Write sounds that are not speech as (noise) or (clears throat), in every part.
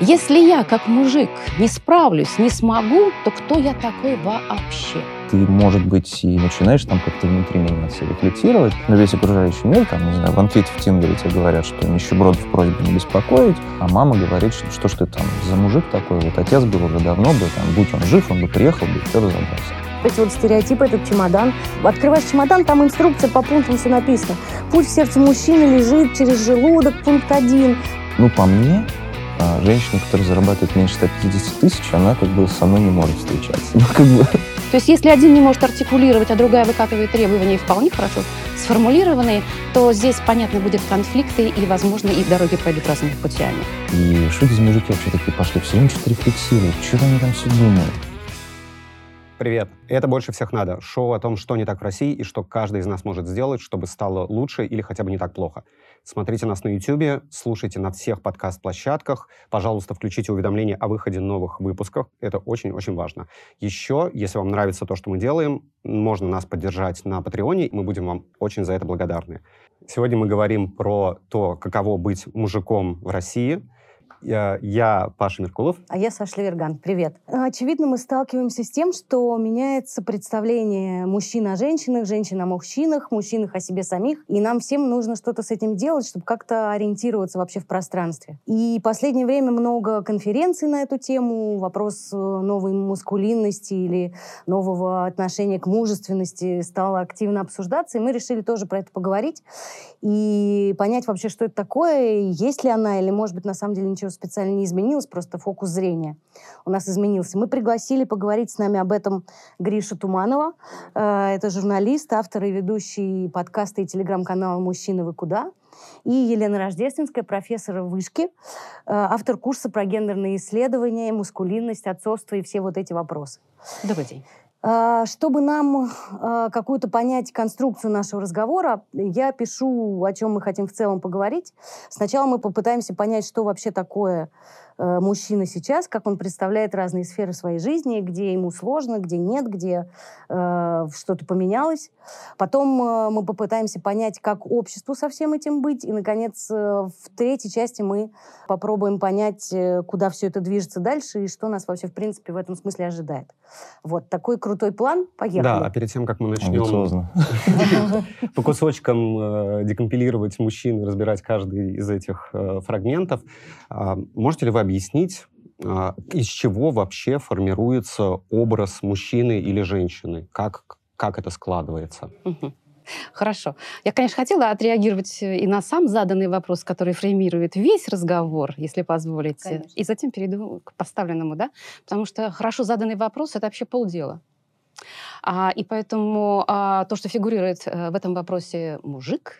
Если я, как мужик, не справлюсь, не смогу, то кто я такой вообще? Ты, может быть, и начинаешь там как-то внутри меняться, рефлексировать, но весь окружающий мир, там, не знаю, в анкете в Тиндере тебе говорят, что нищебродов просьба не беспокоить, а мама говорит, что, что ж ты там за мужик такой, вот отец был уже давно бы, там, будь он жив, он бы приехал бы и все разобрался. Эти вот стереотипы, этот чемодан. Открываешь чемодан, там инструкция по пунктам все написано. Путь в сердце мужчины лежит через желудок, пункт один. Ну, по мне, а женщина, которая зарабатывает меньше 150 тысяч, она как бы со мной не может встречаться. Ну, как бы... То есть если один не может артикулировать, а другая выкатывает требования вполне хорошо сформулированные, то здесь, понятно, будут конфликты, и, возможно, и дороги пойдут разными путями. И что эти мужики вообще такие пошли? Все время что-то рефлексируют. Что они там все думают? Привет! Это «Больше всех надо» — шоу о том, что не так в России и что каждый из нас может сделать, чтобы стало лучше или хотя бы не так плохо. Смотрите нас на YouTube, слушайте на всех подкаст-площадках. Пожалуйста, включите уведомления о выходе новых выпусков. Это очень-очень важно. Еще, если вам нравится то, что мы делаем, можно нас поддержать на Патреоне. Мы будем вам очень за это благодарны. Сегодня мы говорим про то, каково быть мужиком в России — я, я Паша Меркулов. А я Саша Леверган. Привет. Очевидно, мы сталкиваемся с тем, что меняется представление мужчин о женщинах, женщин о мужчинах, мужчинах о себе самих. И нам всем нужно что-то с этим делать, чтобы как-то ориентироваться вообще в пространстве. И в последнее время много конференций на эту тему. Вопрос э, новой мускулинности или нового отношения к мужественности стал активно обсуждаться. И мы решили тоже про это поговорить и понять вообще, что это такое, есть ли она, или, может быть, на самом деле ничего специально не изменилось, просто фокус зрения у нас изменился. Мы пригласили поговорить с нами об этом Гришу Туманова. Э, это журналист, автор и ведущий подкаста и телеграм-канала «Мужчины, вы куда?». И Елена Рождественская, профессор вышки, э, автор курса про гендерные исследования, мускулинность, отцовство и все вот эти вопросы. Добрый день. А, чтобы нам а, какую-то понять конструкцию нашего разговора, я пишу, о чем мы хотим в целом поговорить. Сначала мы попытаемся понять, что вообще такое мужчина сейчас, как он представляет разные сферы своей жизни, где ему сложно, где нет, где э, что-то поменялось. Потом э, мы попытаемся понять, как обществу со всем этим быть. И, наконец, э, в третьей части мы попробуем понять, э, куда все это движется дальше и что нас вообще, в принципе, в этом смысле ожидает. Вот такой крутой план. Поехали. Да, а перед тем, как мы начнем (laughs) по кусочкам э, декомпилировать мужчин, разбирать каждый из этих фрагментов, а, можете ли вы объяснить, а, из чего вообще формируется образ мужчины или женщины? Как, как это складывается? Хорошо. Я, конечно, хотела отреагировать и на сам заданный вопрос, который фреймирует весь разговор, если позволите, конечно. и затем перейду к поставленному, да, потому что хорошо заданный вопрос — это вообще полдела. А, и поэтому а, то, что фигурирует а, в этом вопросе мужик,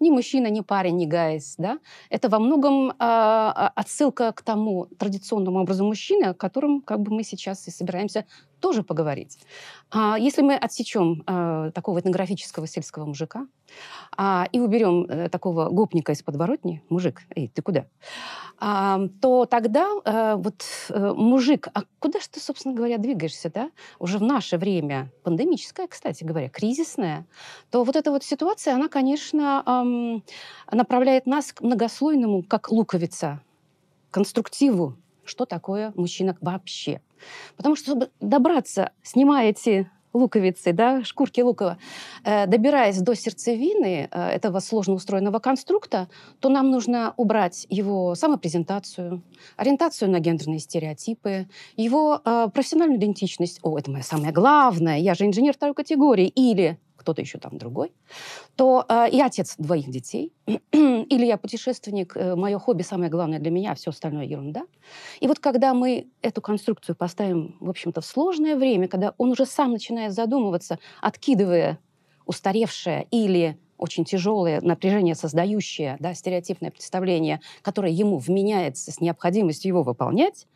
ни мужчина, ни парень, ни гайс, да, это во многом э, отсылка к тому традиционному образу мужчины, о котором как бы мы сейчас и собираемся тоже поговорить. А если мы отсечем э, такого этнографического сельского мужика а, и уберем э, такого гопника из подворотни, мужик, эй, ты куда? А, то тогда э, вот э, мужик, а куда же ты, собственно говоря, двигаешься, да? Уже в наше время, пандемическое, кстати говоря, кризисное, то вот эта вот ситуация, она, конечно, эм, направляет нас к многослойному, как луковица, конструктиву, что такое мужчина вообще. Потому что, чтобы добраться, снимая эти луковицы, да, шкурки лукова, э, добираясь до сердцевины э, этого сложно устроенного конструкта, то нам нужно убрать его самопрезентацию, ориентацию на гендерные стереотипы, его э, профессиональную идентичность. О, это мое самое главное, я же инженер второй категории. Или кто-то еще там другой, то э, я отец двоих детей, (clears throat) или я путешественник, э, мое хобби самое главное для меня, а все остальное ерунда. И вот когда мы эту конструкцию поставим, в общем-то, в сложное время, когда он уже сам начинает задумываться, откидывая устаревшее или очень тяжелое напряжение, создающее да, стереотипное представление, которое ему вменяется с необходимостью его выполнять,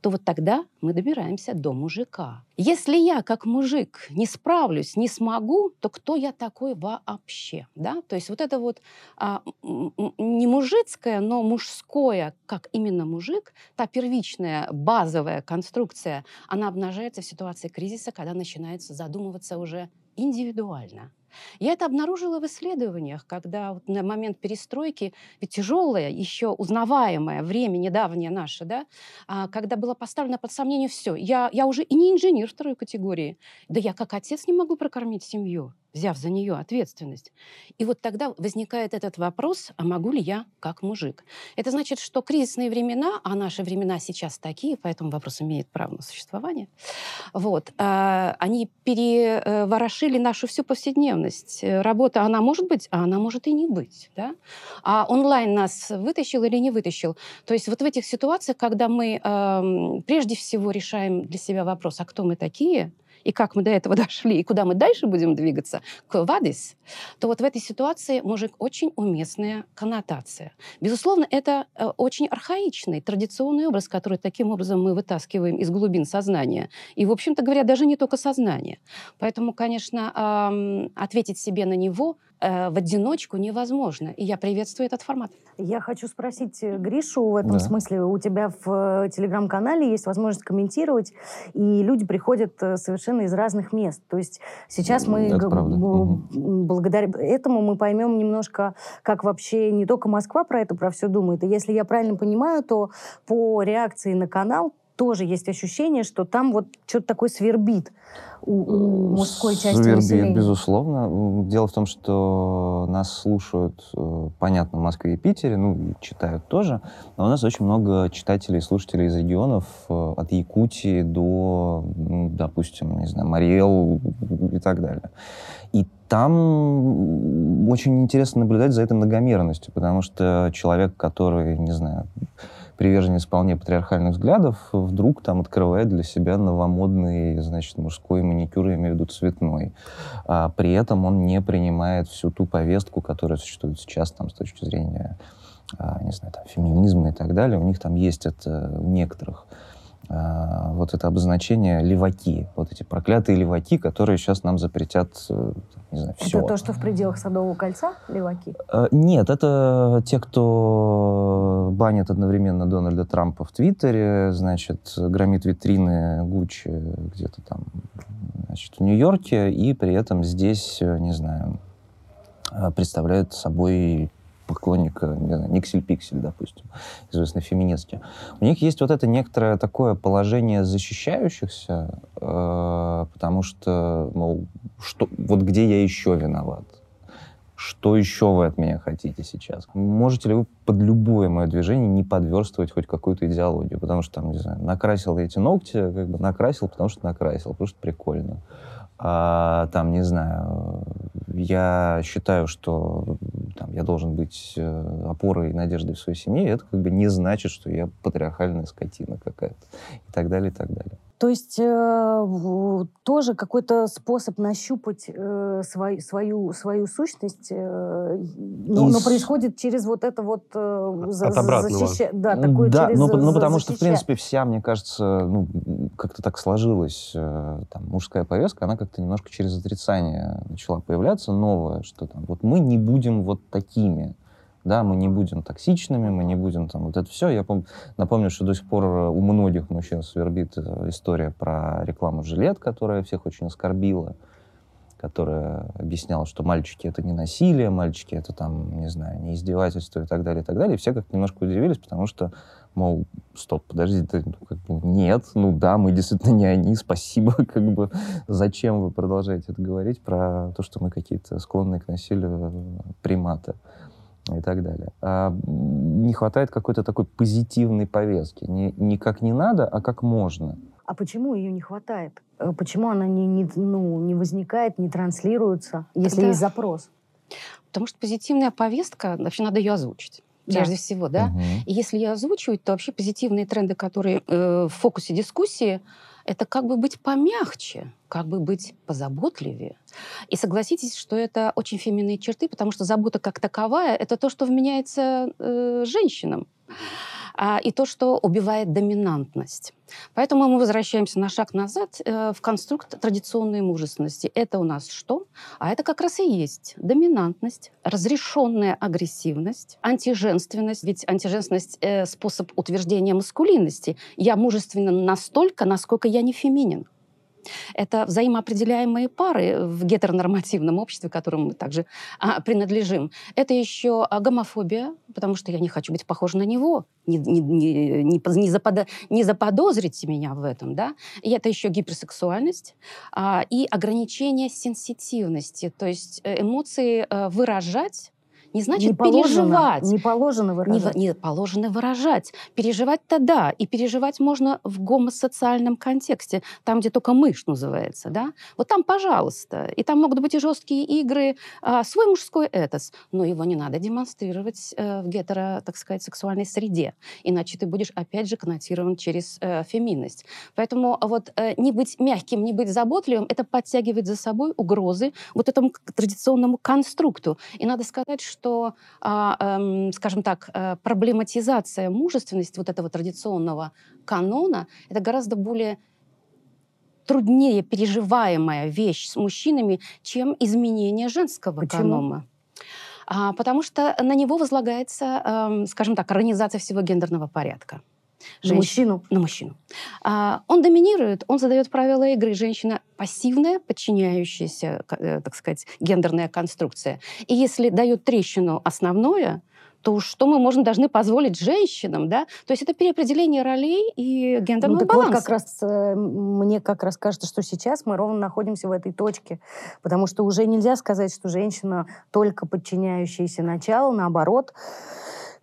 то вот тогда мы добираемся до мужика. Если я, как мужик, не справлюсь, не смогу, то кто я такой вообще? Да? То есть вот это вот а, не мужицкое, но мужское, как именно мужик, та первичная базовая конструкция, она обнажается в ситуации кризиса, когда начинается задумываться уже индивидуально. Я это обнаружила в исследованиях, когда вот на момент перестройки, ведь тяжелое, еще узнаваемое время недавнее наше, да, а, когда было поставлено под сомнение все. Я, я уже и не инженер второй категории, да я как отец не могу прокормить семью взяв за нее ответственность. И вот тогда возникает этот вопрос, а могу ли я как мужик? Это значит, что кризисные времена, а наши времена сейчас такие, поэтому вопрос имеет право на существование, вот, а, они переворошили нашу всю повседневность. Работа, она может быть, а она может и не быть. Да? А онлайн нас вытащил или не вытащил? То есть вот в этих ситуациях, когда мы э, прежде всего решаем для себя вопрос, а кто мы такие – и как мы до этого (laughs) дошли, и куда мы дальше будем двигаться, к вадис, то вот в этой ситуации мужик очень уместная коннотация. Безусловно, это э, очень архаичный, традиционный образ, который таким образом мы вытаскиваем из глубин сознания. И, в общем-то говоря, даже не только сознание. Поэтому, конечно, ответить себе на него Э, в одиночку невозможно. И я приветствую этот формат. Я хочу спросить э, Гришу в этом да. смысле. У тебя в э, телеграм-канале есть возможность комментировать, и люди приходят совершенно из разных мест. То есть сейчас мы Это благодаря этому мы поймем немножко, как вообще не только Москва про это, про все думает. И если я правильно понимаю, то по реакции на канал тоже есть ощущение, что там вот что-то такое свербит у, у мужской части Свербит, населения. безусловно. Дело в том, что нас слушают, э, понятно, в Москве и Питере, ну, читают тоже, но у нас очень много читателей и слушателей из регионов э, от Якутии до, ну, допустим, не знаю, Мариэл и так далее. И там очень интересно наблюдать за этой многомерностью, потому что человек, который, не знаю, приверженец вполне патриархальных взглядов, вдруг там открывает для себя новомодный, значит, мужской маникюр, я имею в виду цветной. А при этом он не принимает всю ту повестку, которая существует сейчас там с точки зрения, а, не знаю, там, феминизма и так далее. У них там есть это у некоторых. А, вот это обозначение леваки, вот эти проклятые леваки, которые сейчас нам запретят, э, не знаю, все. Это то, что в пределах Садового кольца леваки? А, нет, это те, кто банит одновременно Дональда Трампа в Твиттере, значит, громит витрины Гуччи где-то там, значит, в Нью-Йорке, и при этом здесь, не знаю, представляют собой поклонника, не знаю, Никсель-Пиксель, допустим, известной феминистки. У них есть вот это некоторое такое положение защищающихся, э, потому что, мол, что, вот где я еще виноват? Что еще вы от меня хотите сейчас? Можете ли вы под любое мое движение не подверстывать хоть какую-то идеологию? Потому что, там, не знаю, накрасил эти ногти, как бы накрасил, потому что накрасил, что прикольно а, там, не знаю, я считаю, что там, я должен быть э, опорой и надеждой в своей семье, это как бы не значит, что я патриархальная скотина какая-то и так далее, и так далее. То есть э, тоже какой-то способ нащупать э, свой, свою, свою сущность, э, но, но происходит через вот это вот э, за, защища... Да, такое да через ну, ну, потому защища... что, в принципе, вся, мне кажется, ну, как-то так сложилась э, там, мужская повестка, она как-то немножко через отрицание начала появляться, новое, что там, вот мы не будем вот такими да, мы не будем токсичными, мы не будем там вот это все. Я пом- напомню, что до сих пор у многих мужчин свербит э, история про рекламу жилет, которая всех очень оскорбила, которая объясняла, что мальчики это не насилие, мальчики это там, не знаю, не издевательство и так далее, и так далее. И все как немножко удивились, потому что, мол, стоп, подождите, ну, как бы, нет, ну да, мы действительно не они, спасибо, (laughs) как бы, зачем вы продолжаете это говорить про то, что мы какие-то склонные к насилию приматы и так далее. А не хватает какой-то такой позитивной повестки. Не, не как не надо, а как можно. А почему ее не хватает? Э, почему она не, не, ну, не возникает, не транслируется, если Это... есть запрос? Потому что позитивная повестка, вообще надо ее озвучить прежде да. всего, да. Угу. И если ее озвучивать, то вообще позитивные тренды, которые э, в фокусе дискуссии, это как бы быть помягче, как бы быть позаботливее. И согласитесь, что это очень феминные черты, потому что забота как таковая — это то, что вменяется э, женщинам а, и то, что убивает доминантность. Поэтому мы возвращаемся на шаг назад э, в конструкт традиционной мужественности. Это у нас что? А это как раз и есть доминантность, разрешенная агрессивность, антиженственность. Ведь антиженственность э, — способ утверждения маскулинности. Я мужественна настолько, насколько я не феминин. Это взаимоопределяемые пары в гетеронормативном обществе, которому мы также а, принадлежим. Это еще а, гомофобия, потому что я не хочу быть похожа на него. Не, не, не, не, не, заподо, не заподозрите меня в этом. Да? И это еще гиперсексуальность а, и ограничение сенситивности. То есть э, эмоции а, выражать не значит не положено, переживать. Не положено выражать. Не, не положено выражать. Переживать-то да. И переживать можно в гомосоциальном контексте, там, где только мышь называется. Да? Вот там, пожалуйста. И там могут быть и жесткие игры, а, свой мужской этос. Но его не надо демонстрировать э, в гетеро, так сказать, сексуальной среде. Иначе ты будешь, опять же, коннотирован через э, феминность. Поэтому вот э, не быть мягким, не быть заботливым, это подтягивает за собой угрозы вот этому традиционному конструкту. И надо сказать, что что, а, эм, скажем так, э, проблематизация мужественности вот этого традиционного канона это гораздо более труднее переживаемая вещь с мужчинами, чем изменение женского Почему? канона. А, потому что на него возлагается, эм, скажем так, организация всего гендерного порядка. Женщина, на мужчину? На мужчину. А, он доминирует, он задает правила игры. Женщина пассивная, подчиняющаяся, э, так сказать, гендерная конструкция. И если дает трещину основное, то что мы можем должны позволить женщинам, да? То есть это переопределение ролей и гендерного ну, баланса. Вот как раз э, мне как раз кажется, что сейчас мы ровно находимся в этой точке, потому что уже нельзя сказать, что женщина только подчиняющаяся началу, наоборот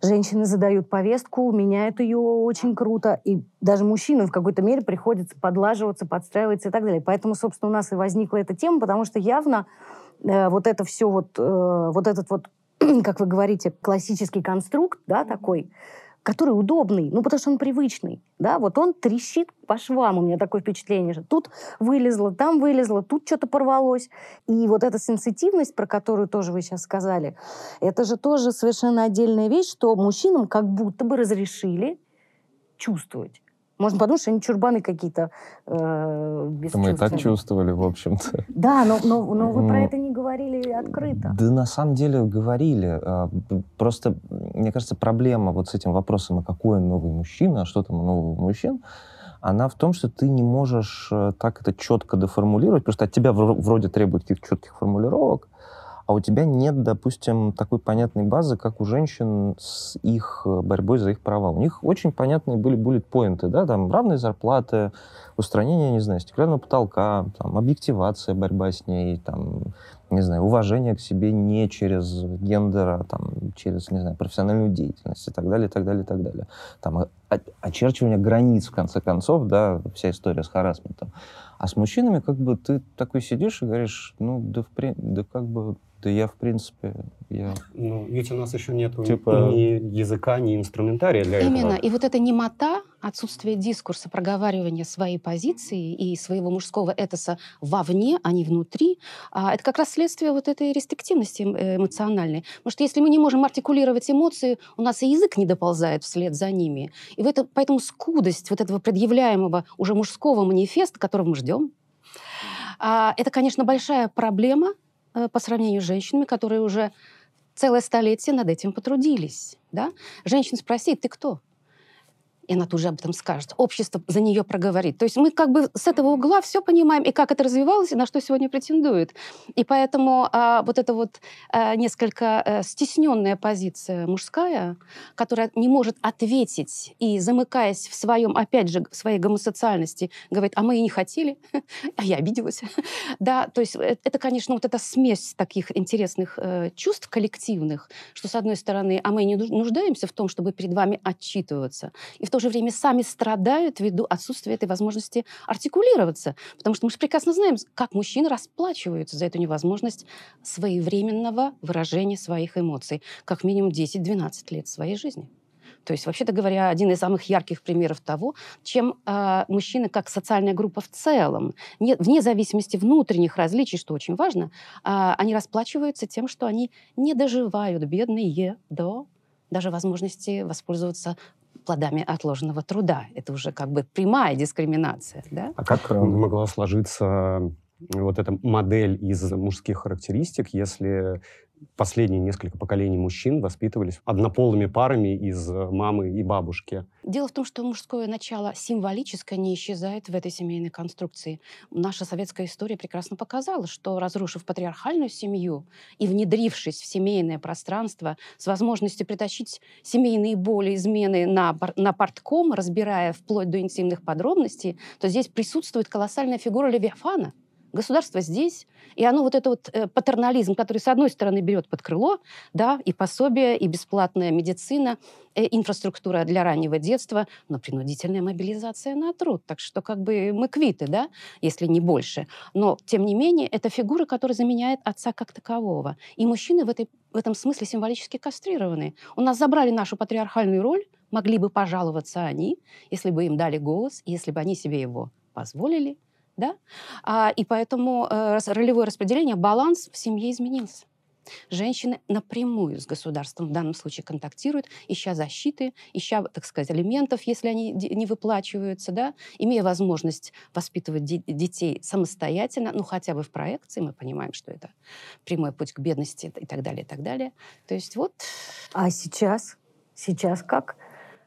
женщины задают повестку, меняют ее очень круто, и даже мужчинам в какой-то мере приходится подлаживаться, подстраиваться и так далее. Поэтому, собственно, у нас и возникла эта тема, потому что явно э, вот это все вот, э, вот этот вот, (clears throat) как вы говорите, классический конструкт, да, такой, который удобный, ну, потому что он привычный, да, вот он трещит по швам, у меня такое впечатление, что тут вылезло, там вылезло, тут что-то порвалось. И вот эта сенситивность, про которую тоже вы сейчас сказали, это же тоже совершенно отдельная вещь, что мужчинам как будто бы разрешили чувствовать. Можно подумать, что они чурбаны какие-то э, Мы и так чувствовали, в общем-то. Да, но, но, но вы про это не говорили открыто. Да на самом деле говорили. А, просто, мне кажется, проблема вот с этим вопросом, а какой новый мужчина, а что там у нового мужчин, она в том, что ты не можешь э, так это четко деформулировать, потому что от тебя вроде требуют каких-то четких формулировок, а у тебя нет, допустим, такой понятной базы, как у женщин с их э, борьбой за их права. У них очень понятные были буллет-поинты, да, там равные зарплаты, устранение, не знаю, стеклянного потолка, там, объективация, борьба с ней, там, не знаю, уважение к себе не через гендер, а там, через, не знаю, профессиональную деятельность и так далее, и так далее, и так далее. Там, очерчивание границ, в конце концов, да, вся история с харасментом. А с мужчинами как бы ты такой сидишь и говоришь, ну, да, в, да как бы да я, в принципе, я... Ну, ведь у нас еще нет типа... ни языка, ни инструментария для Именно. этого. Именно. И вот эта немота, отсутствие дискурса, проговаривания своей позиции и своего мужского этоса вовне, а не внутри, а, это как раз следствие вот этой рестриктивности э, эмоциональной. Потому что если мы не можем артикулировать эмоции, у нас и язык не доползает вслед за ними. И в это, поэтому скудость вот этого предъявляемого уже мужского манифеста, которого мы ждем, а, это, конечно, большая проблема, по сравнению с женщинами, которые уже целое столетие над этим потрудились. Да? Женщин спросить, ты кто? И она тут же об этом скажет. Общество за нее проговорит. То есть мы как бы с этого угла все понимаем, и как это развивалось, и на что сегодня претендует. И поэтому а, вот эта вот а, несколько а, стесненная позиция мужская, которая не может ответить и замыкаясь в своем, опять же, в своей гомосоциальности, говорит, а мы и не хотели, (laughs) а я обиделась. (laughs) да, то есть э, это, конечно, вот эта смесь таких интересных э, чувств коллективных, что, с одной стороны, а мы не нуждаемся в том, чтобы перед вами отчитываться, и в то же время сами страдают ввиду отсутствия этой возможности артикулироваться. Потому что мы же прекрасно знаем, как мужчины расплачиваются за эту невозможность своевременного выражения своих эмоций. Как минимум 10-12 лет своей жизни. То есть, вообще-то говоря, один из самых ярких примеров того, чем э, мужчины как социальная группа в целом, не, вне зависимости внутренних различий, что очень важно, э, они расплачиваются тем, что они не доживают, бедные, до даже возможности воспользоваться плодами отложенного труда. Это уже как бы прямая дискриминация. Да? А как э, могла сложиться вот эта модель из мужских характеристик, если последние несколько поколений мужчин воспитывались однополыми парами из э, мамы и бабушки. Дело в том, что мужское начало символическое не исчезает в этой семейной конструкции. Наша советская история прекрасно показала, что разрушив патриархальную семью и внедрившись в семейное пространство с возможностью притащить семейные боли, измены на, на портком, разбирая вплоть до интимных подробностей, то здесь присутствует колоссальная фигура Левиафана, Государство здесь, и оно вот это вот э, патернализм, который с одной стороны берет под крыло, да, и пособие, и бесплатная медицина, и э, инфраструктура для раннего детства, но принудительная мобилизация на труд. Так что как бы мы квиты, да, если не больше. Но, тем не менее, это фигура, которая заменяет отца как такового. И мужчины в, этой, в этом смысле символически кастрированы. У нас забрали нашу патриархальную роль, могли бы пожаловаться они, если бы им дали голос, если бы они себе его позволили, да? А, и поэтому э, ролевое распределение, баланс в семье изменился. Женщины напрямую с государством в данном случае контактируют, ища защиты, ища, так сказать, алиментов, если они не выплачиваются, да, имея возможность воспитывать де- детей самостоятельно, ну, хотя бы в проекции, мы понимаем, что это прямой путь к бедности и так далее, и так далее. То есть вот... А сейчас? Сейчас как?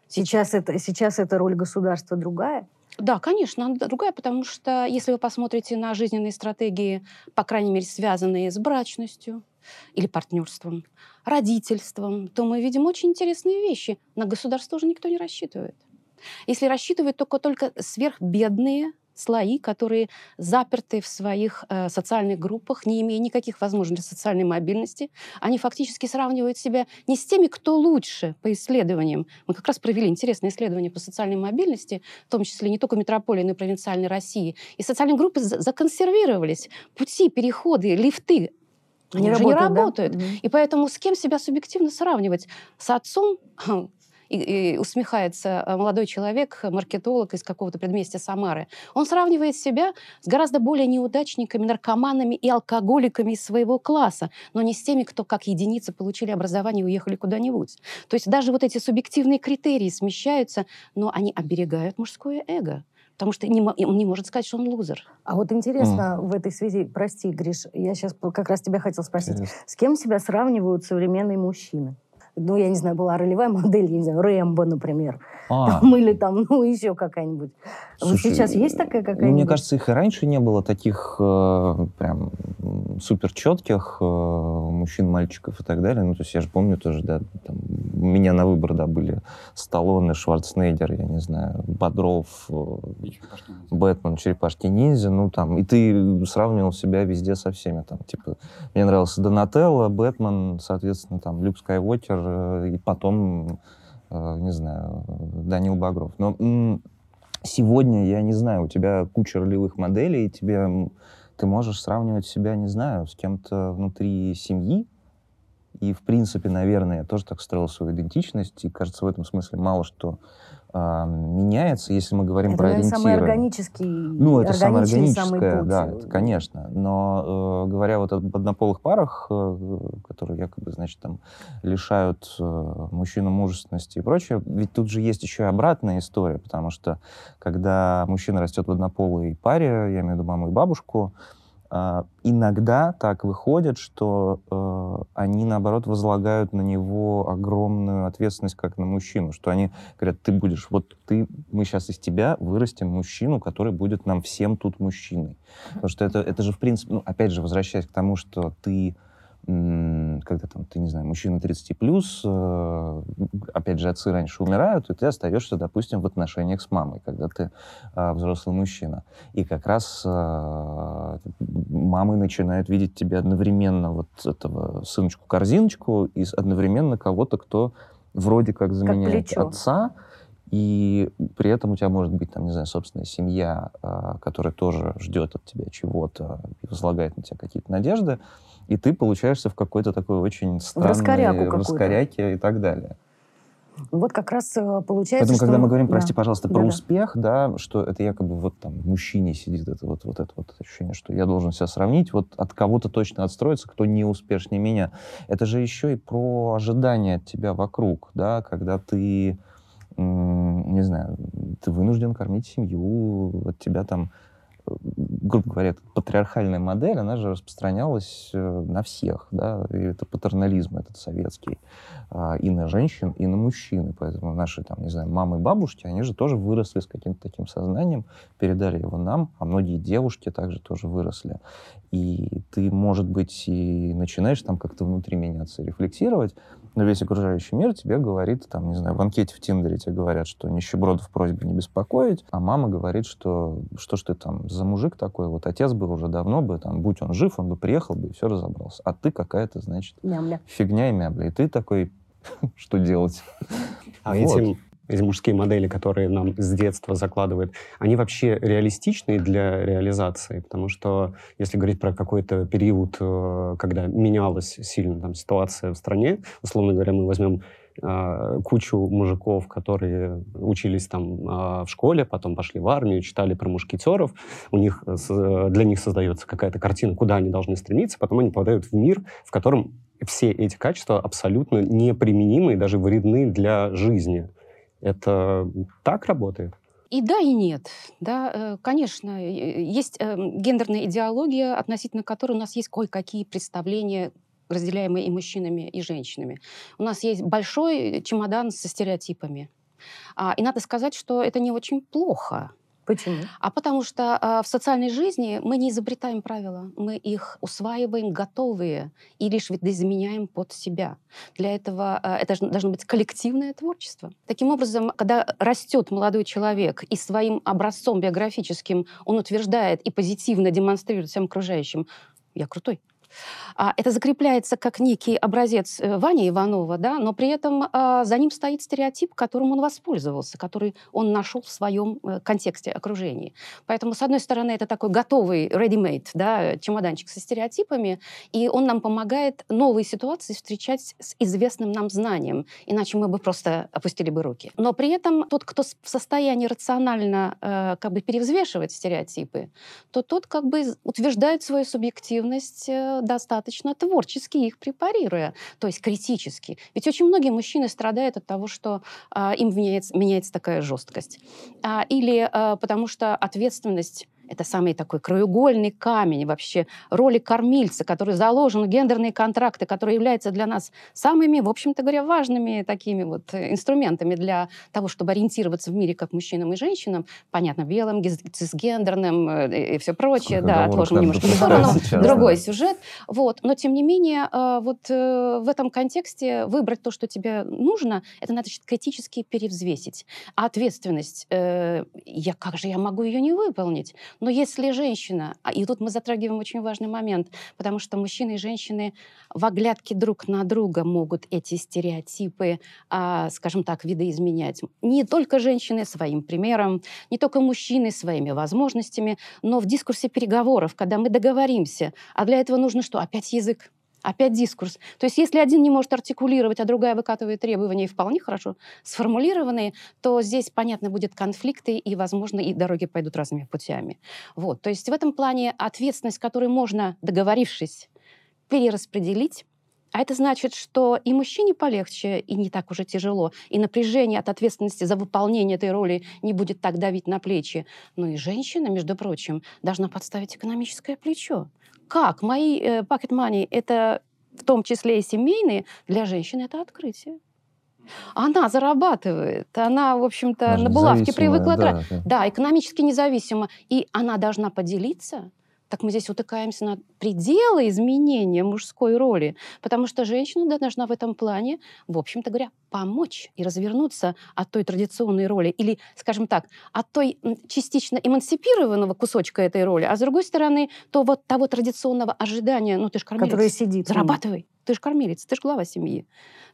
Сейчас, сейчас это, сейчас эта роль государства другая? Да, конечно, она другая, потому что если вы посмотрите на жизненные стратегии, по крайней мере, связанные с брачностью или партнерством, родительством, то мы видим очень интересные вещи. На государство уже никто не рассчитывает. Если рассчитывают только, только сверхбедные слои, которые заперты в своих э, социальных группах, не имея никаких возможностей социальной мобильности. Они фактически сравнивают себя не с теми, кто лучше по исследованиям. Мы как раз провели интересное исследование по социальной мобильности, в том числе не только метрополии, но и провинциальной России. И социальные группы законсервировались. Пути, переходы, лифты они, они работают, не работают. Да? И поэтому с кем себя субъективно сравнивать? С отцом, и, и усмехается э, молодой человек, маркетолог из какого-то предместья Самары. Он сравнивает себя с гораздо более неудачниками, наркоманами и алкоголиками из своего класса, но не с теми, кто как единицы получили образование и уехали куда-нибудь. То есть даже вот эти субъективные критерии смещаются, но они оберегают мужское эго потому что не, он не может сказать, что он лузер. А вот интересно mm. в этой связи, прости, Гриш, я сейчас как раз тебя хотел спросить, Интересно. с кем себя сравнивают современные мужчины? Ну, я не знаю, была ролевая (laughs) модель, я не знаю, Рэмбо, например. А. Там, или там, ну, еще какая-нибудь. Слушай, вот сейчас есть такая какая-нибудь? Мне кажется, их и раньше не было таких э, прям супер четких э, мужчин, мальчиков и так далее. Ну, то есть я же помню тоже, да, там, у меня на выбор, да, были Сталлоне, Шварценеггер, я не знаю, Бодров, э, Бэтмен, Черепашки Ниндзя, ну, там, и ты сравнивал себя везде со всеми, там, типа, мне нравился Донателло, Бэтмен, соответственно, там, Люк Скайуокер, и потом Э, не знаю, Данил Багров. Но сегодня, я не знаю, у тебя куча ролевых моделей, тебе ты можешь сравнивать себя, не знаю, с кем-то внутри семьи, и, в принципе, наверное, я тоже так строил свою идентичность, и, кажется, в этом смысле мало что а, меняется, если мы говорим это, про ориентиры. самый органический, ну, это самое органическое, путь. да, это, конечно. Но э, говоря вот об однополых парах, э, которые якобы, значит, там лишают э, мужчину мужественности и прочее, ведь тут же есть еще и обратная история, потому что когда мужчина растет в однополой паре, я имею в виду маму и бабушку, а, иногда так выходит, что э, они, наоборот, возлагают на него огромную ответственность, как на мужчину, что они говорят, ты будешь, вот ты, мы сейчас из тебя вырастим мужчину, который будет нам всем тут мужчиной. Потому что это, это же, в принципе, ну, опять же, возвращаясь к тому, что ты когда там, ты, не знаю, мужчина 30 плюс, э, опять же, отцы раньше умирают, и ты остаешься, допустим, в отношениях с мамой, когда ты э, взрослый мужчина. И как раз э, мамы начинают видеть тебя одновременно вот этого сыночку-корзиночку и одновременно кого-то, кто вроде как заменяет как отца, и при этом у тебя может быть, там, не знаю, собственная семья, которая тоже ждет от тебя чего-то и возлагает на тебя какие-то надежды, и ты получаешься в какой-то такой очень странной раскоряке и так далее. Вот как раз э, получается, Поэтому, что... когда мы говорим, прости, да. пожалуйста, про да, успех, да. да, что это якобы вот там в мужчине сидит это вот, вот это вот ощущение, что я должен себя сравнить, вот от кого-то точно отстроиться, кто не успешнее меня. Это же еще и про ожидания от тебя вокруг, да, когда ты, не знаю, ты вынужден кормить семью, от тебя там грубо говоря, патриархальная модель, она же распространялась э, на всех, да, и это патернализм этот советский, а, и на женщин, и на мужчин, поэтому наши, там, не знаю, мамы и бабушки, они же тоже выросли с каким-то таким сознанием, передали его нам, а многие девушки также тоже выросли. И ты, может быть, и начинаешь там как-то внутри меняться, рефлексировать, но весь окружающий мир тебе говорит, там, не знаю, в анкете в Тиндере тебе говорят, что нищебродов просьба не беспокоить, а мама говорит, что что ж ты там за мужик такой, вот отец бы уже давно бы, там, будь он жив, он бы приехал бы и все разобрался. А ты какая-то, значит, Мямля. фигня и мябля. И ты такой, (laughs) что делать? А Вот. эти, эти мужские модели, которые нам с детства закладывают, они вообще реалистичны для реализации? Потому что если говорить про какой-то период, э, когда менялась сильно там, ситуация в стране, условно говоря, мы возьмем э, кучу мужиков, которые учились там э, в школе, потом пошли в армию, читали про мушкетеров, у них, для них создается какая-то картина, куда они должны стремиться, потом они попадают в мир, в котором все эти качества абсолютно неприменимы и даже вредны для жизни. Это так работает? И да, и нет. Да, э, конечно, э, есть э, гендерная идеология, относительно которой у нас есть кое-какие представления разделяемые и мужчинами, и женщинами. У нас есть большой чемодан со стереотипами. А, И надо сказать, что это не очень плохо. Почему? А потому что а, в социальной жизни мы не изобретаем правила, мы их усваиваем готовые и лишь видоизменяем под себя. Для этого а, это должно быть коллективное творчество. Таким образом, когда растет молодой человек и своим образцом биографическим он утверждает и позитивно демонстрирует всем окружающим, я крутой. А, Это закрепляется как некий образец э, Вани Иванова, да, но при этом а, за ним стоит стереотип, которым он воспользовался, который он нашел в своем э, контексте окружения. Поэтому, с одной стороны, это такой готовый ready-made да, чемоданчик со стереотипами, и он нам помогает новые ситуации встречать с известным нам знанием, иначе мы бы просто опустили бы руки. Но при этом тот, кто в состоянии рационально э, как бы перевзвешивать стереотипы, то тот как бы утверждает свою субъективность достаточно творчески их препарируя, то есть критически. Ведь очень многие мужчины страдают от того, что а, им меняется, меняется такая жесткость. А, или а, потому что ответственность это самый такой краеугольный камень вообще роли кормильца, который заложен в гендерные контракты, которые являются для нас самыми, в общем-то говоря, важными такими вот э, инструментами для того, чтобы ориентироваться в мире как мужчинам и женщинам, понятно, белым, цисгендерным э, и все прочее, Сколько да, отложим немножко в сторону, другой да. сюжет, вот, но тем не менее, э, вот э, в этом контексте выбрать то, что тебе нужно, это надо значит, критически перевзвесить. А ответственность, э, я, как же я могу ее не выполнить? Но если женщина, а, и тут мы затрагиваем очень важный момент, потому что мужчины и женщины в оглядке друг на друга могут эти стереотипы, а, скажем так, видоизменять. Не только женщины своим примером, не только мужчины своими возможностями, но в дискурсе переговоров, когда мы договоримся, а для этого нужно что? Опять язык. Опять дискурс. То есть если один не может артикулировать, а другая выкатывает требования и вполне хорошо сформулированные, то здесь, понятно, будут конфликты, и, возможно, и дороги пойдут разными путями. Вот. То есть в этом плане ответственность, которую можно, договорившись, перераспределить, а это значит, что и мужчине полегче, и не так уже тяжело, и напряжение от ответственности за выполнение этой роли не будет так давить на плечи. Но и женщина, между прочим, должна подставить экономическое плечо. Как? Мои э, pocket money — это в том числе и семейные, для женщины это открытие. Она зарабатывает, она, в общем-то, на булавке привыкла да, да. Да, экономически независимо. И она должна поделиться. Так мы здесь утыкаемся на пределы изменения мужской роли, потому что женщина да, должна в этом плане, в общем-то говоря, помочь и развернуться от той традиционной роли или, скажем так, от той частично эмансипированного кусочка этой роли, а с другой стороны, то вот того традиционного ожидания, ну ты же кормилец, сидит. зарабатывай, ты же кормилец, ты же глава семьи.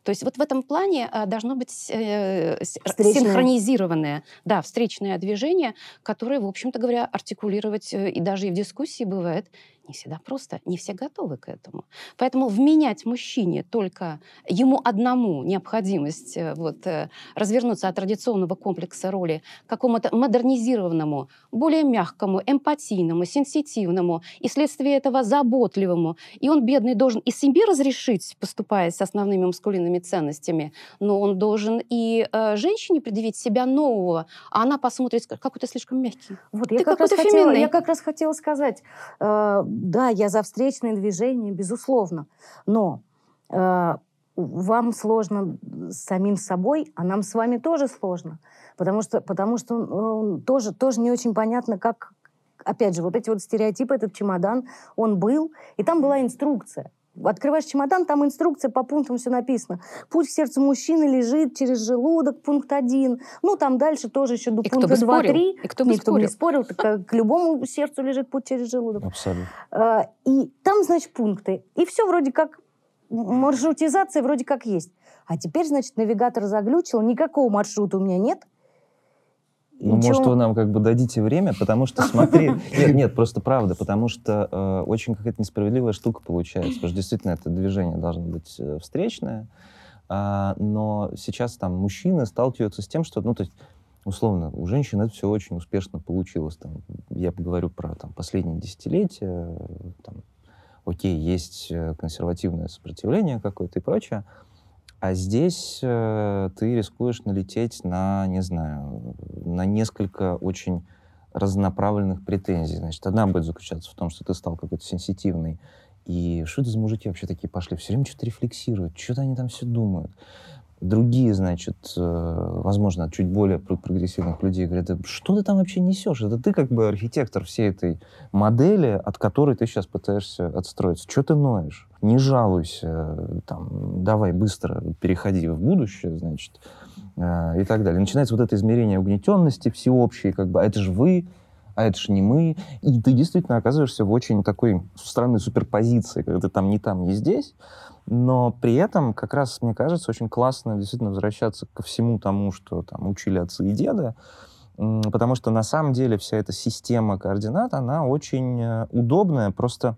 То есть вот в этом плане а, должно быть э, Встречное. синхронизированное, да, встречное движение, которое, в общем-то говоря, артикулировать э, и даже и в дискуссии бывает не всегда просто, не все готовы к этому. Поэтому вменять мужчине только ему одному необходимость э, вот, э, развернуться от традиционного комплекса роли к какому-то модернизированному, более мягкому, эмпатийному, сенситивному и вследствие этого заботливому. И он, бедный, должен и себе разрешить, поступая с основными маскулинными ценностями, но он должен и э, женщине предъявить себя нового, а она посмотрит, какой ты слишком мягкий. Вот, ты я, как раз хотела, я как раз хотела сказать, э, да, я за встречное движение, безусловно, но э, вам сложно с самим собой, а нам с вами тоже сложно, потому что, потому что э, тоже, тоже не очень понятно, как, опять же, вот эти вот стереотипы, этот чемодан, он был, и там была инструкция. Открываешь чемодан, там инструкция по пунктам все написано. Путь в сердце мужчины лежит через желудок, пункт один. Ну, там дальше тоже еще до и пункта 2-3. И кто бы Никто спорил? не спорил, так, к любому сердцу лежит путь через желудок. Абсолютно. А, И там, значит, пункты. И все вроде как, маршрутизация вроде как есть. А теперь, значит, навигатор заглючил, никакого маршрута у меня нет. Ну, Ничего. может, вы нам как бы дадите время, потому что, смотри... (laughs) Нет, нет, просто правда, потому что э, очень какая-то несправедливая штука получается. Потому что действительно это движение должно быть э, встречное, а, но сейчас там мужчины сталкиваются с тем, что, ну, то есть, условно, у женщин это все очень успешно получилось. Там, я говорю про там, последние десятилетия, э, там, окей, есть э, консервативное сопротивление какое-то и прочее, а здесь э, ты рискуешь налететь на, не знаю, на несколько очень разнонаправленных претензий. Значит, одна будет заключаться в том, что ты стал какой-то сенситивный, и что это за мужики вообще такие пошли? Все время что-то рефлексируют, что-то они там все думают. Другие, значит, э, возможно, чуть более про- прогрессивных людей говорят, «Да что ты там вообще несешь? Это ты как бы архитектор всей этой модели, от которой ты сейчас пытаешься отстроиться. Что ты ноешь? Не жалуйся, там, давай быстро переходи в будущее, значит, э, и так далее. Начинается вот это измерение угнетенности всеобщей, как бы, а это же вы, а это же не мы. И ты действительно оказываешься в очень такой странной суперпозиции, когда ты там не там, не здесь, но при этом, как раз, мне кажется, очень классно действительно возвращаться ко всему тому, что там учили отцы и деды, потому что на самом деле вся эта система координат, она очень э, удобная, просто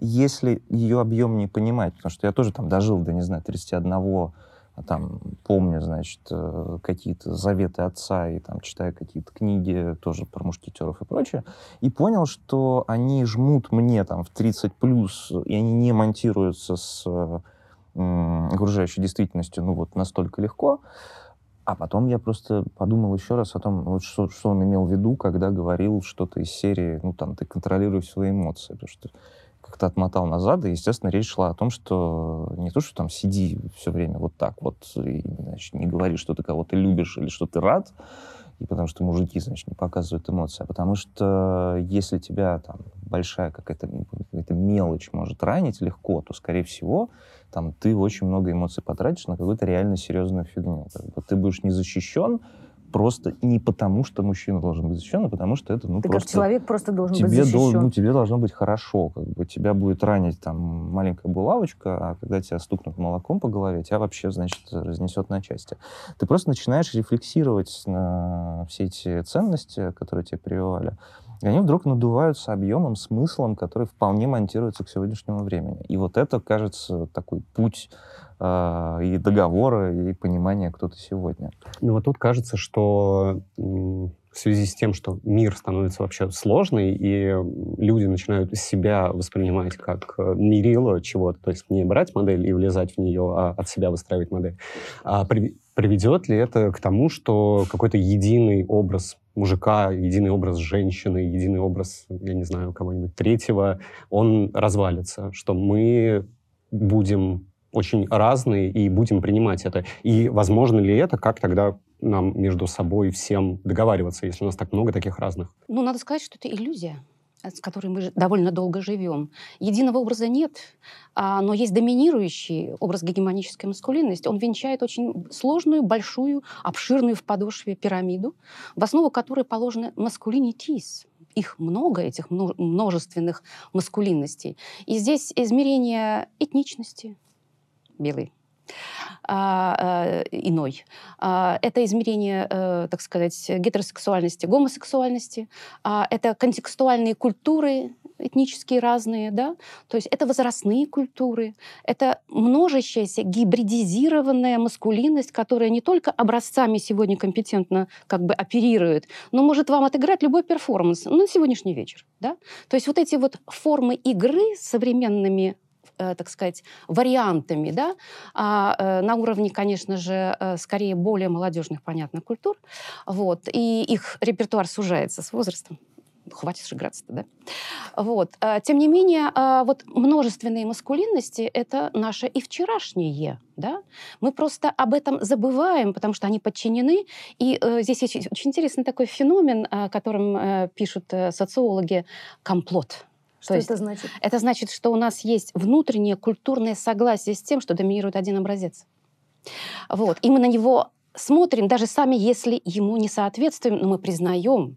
если ее объем не понимать, потому что я тоже там дожил до, не знаю, 31 а там помню, значит, э, какие-то заветы отца и там читаю какие-то книги тоже про мушкетеров и прочее, и понял, что они жмут мне там в 30 плюс, и они не монтируются с м, окружающей действительностью, ну вот настолько легко. А потом я просто подумал еще раз о том, вот что, что он имел в виду, когда говорил что-то из серии, ну там, ты контролируешь свои эмоции, потому что как-то отмотал назад, и, естественно, речь шла о том, что не то, что там сиди все время вот так вот, и, значит, не говори, что ты кого-то любишь или что ты рад, и потому что мужики, значит, не показывают эмоции, а потому что если тебя там большая какая-то какая мелочь может ранить легко, то, скорее всего, там ты очень много эмоций потратишь на какую-то реально серьезную фигню. Как бы ты будешь не защищен просто не потому, что мужчина должен быть защищен, а потому что это, ну, Ты просто... как человек просто должен тебе, быть защищен. дол- ну, тебе должно быть хорошо, как бы тебя будет ранить там маленькая булавочка, а когда тебя стукнут молоком по голове, тебя вообще, значит, разнесет на части. Ты просто начинаешь рефлексировать на все эти ценности, которые тебе прививали, и они вдруг надуваются объемом, смыслом, который вполне монтируется к сегодняшнему времени. И вот это, кажется, такой путь э, и договора, и понимания, кто ты сегодня. Ну вот тут кажется, что в связи с тем, что мир становится вообще сложный, и люди начинают себя воспринимать как э, мерило чего-то, то есть не брать модель и влезать в нее, а от себя выстраивать модель, а при- приведет ли это к тому, что какой-то единый образ мужика, единый образ женщины, единый образ, я не знаю, кого-нибудь третьего, он развалится, что мы будем очень разные и будем принимать это. И возможно ли это, как тогда нам между собой всем договариваться, если у нас так много таких разных? Ну, надо сказать, что это иллюзия с которой мы довольно долго живем. Единого образа нет, а, но есть доминирующий образ гегемонической маскулинности. Он венчает очень сложную, большую, обширную в подошве пирамиду, в основу которой положены маскулинитис. Их много, этих мно- множественных маскулинностей. И здесь измерение этничности, белый, а, э, иной. А, Это измерение, э, так сказать, гетеросексуальности, гомосексуальности. А, Это контекстуальные культуры этнические разные, да, то есть это возрастные культуры, это множащаяся гибридизированная маскулинность, которая не только образцами сегодня компетентно как бы оперирует, но может вам отыграть любой перформанс ну, на сегодняшний вечер, да. То есть вот эти вот формы игры с современными так сказать, вариантами, да, а, э, на уровне, конечно же, э, скорее более молодежных, понятно, культур, вот, и их репертуар сужается с возрастом хватит же играться-то, да? Вот. А, тем не менее, а, вот множественные маскулинности — это наше и вчерашнее, да? Мы просто об этом забываем, потому что они подчинены. И э, здесь есть очень интересный такой феномен, о котором э, пишут э, социологи — комплот. Что То это значит? Это значит, что у нас есть внутреннее культурное согласие с тем, что доминирует один образец. Вот. И мы на него смотрим, даже сами, если ему не соответствуем, но мы признаем,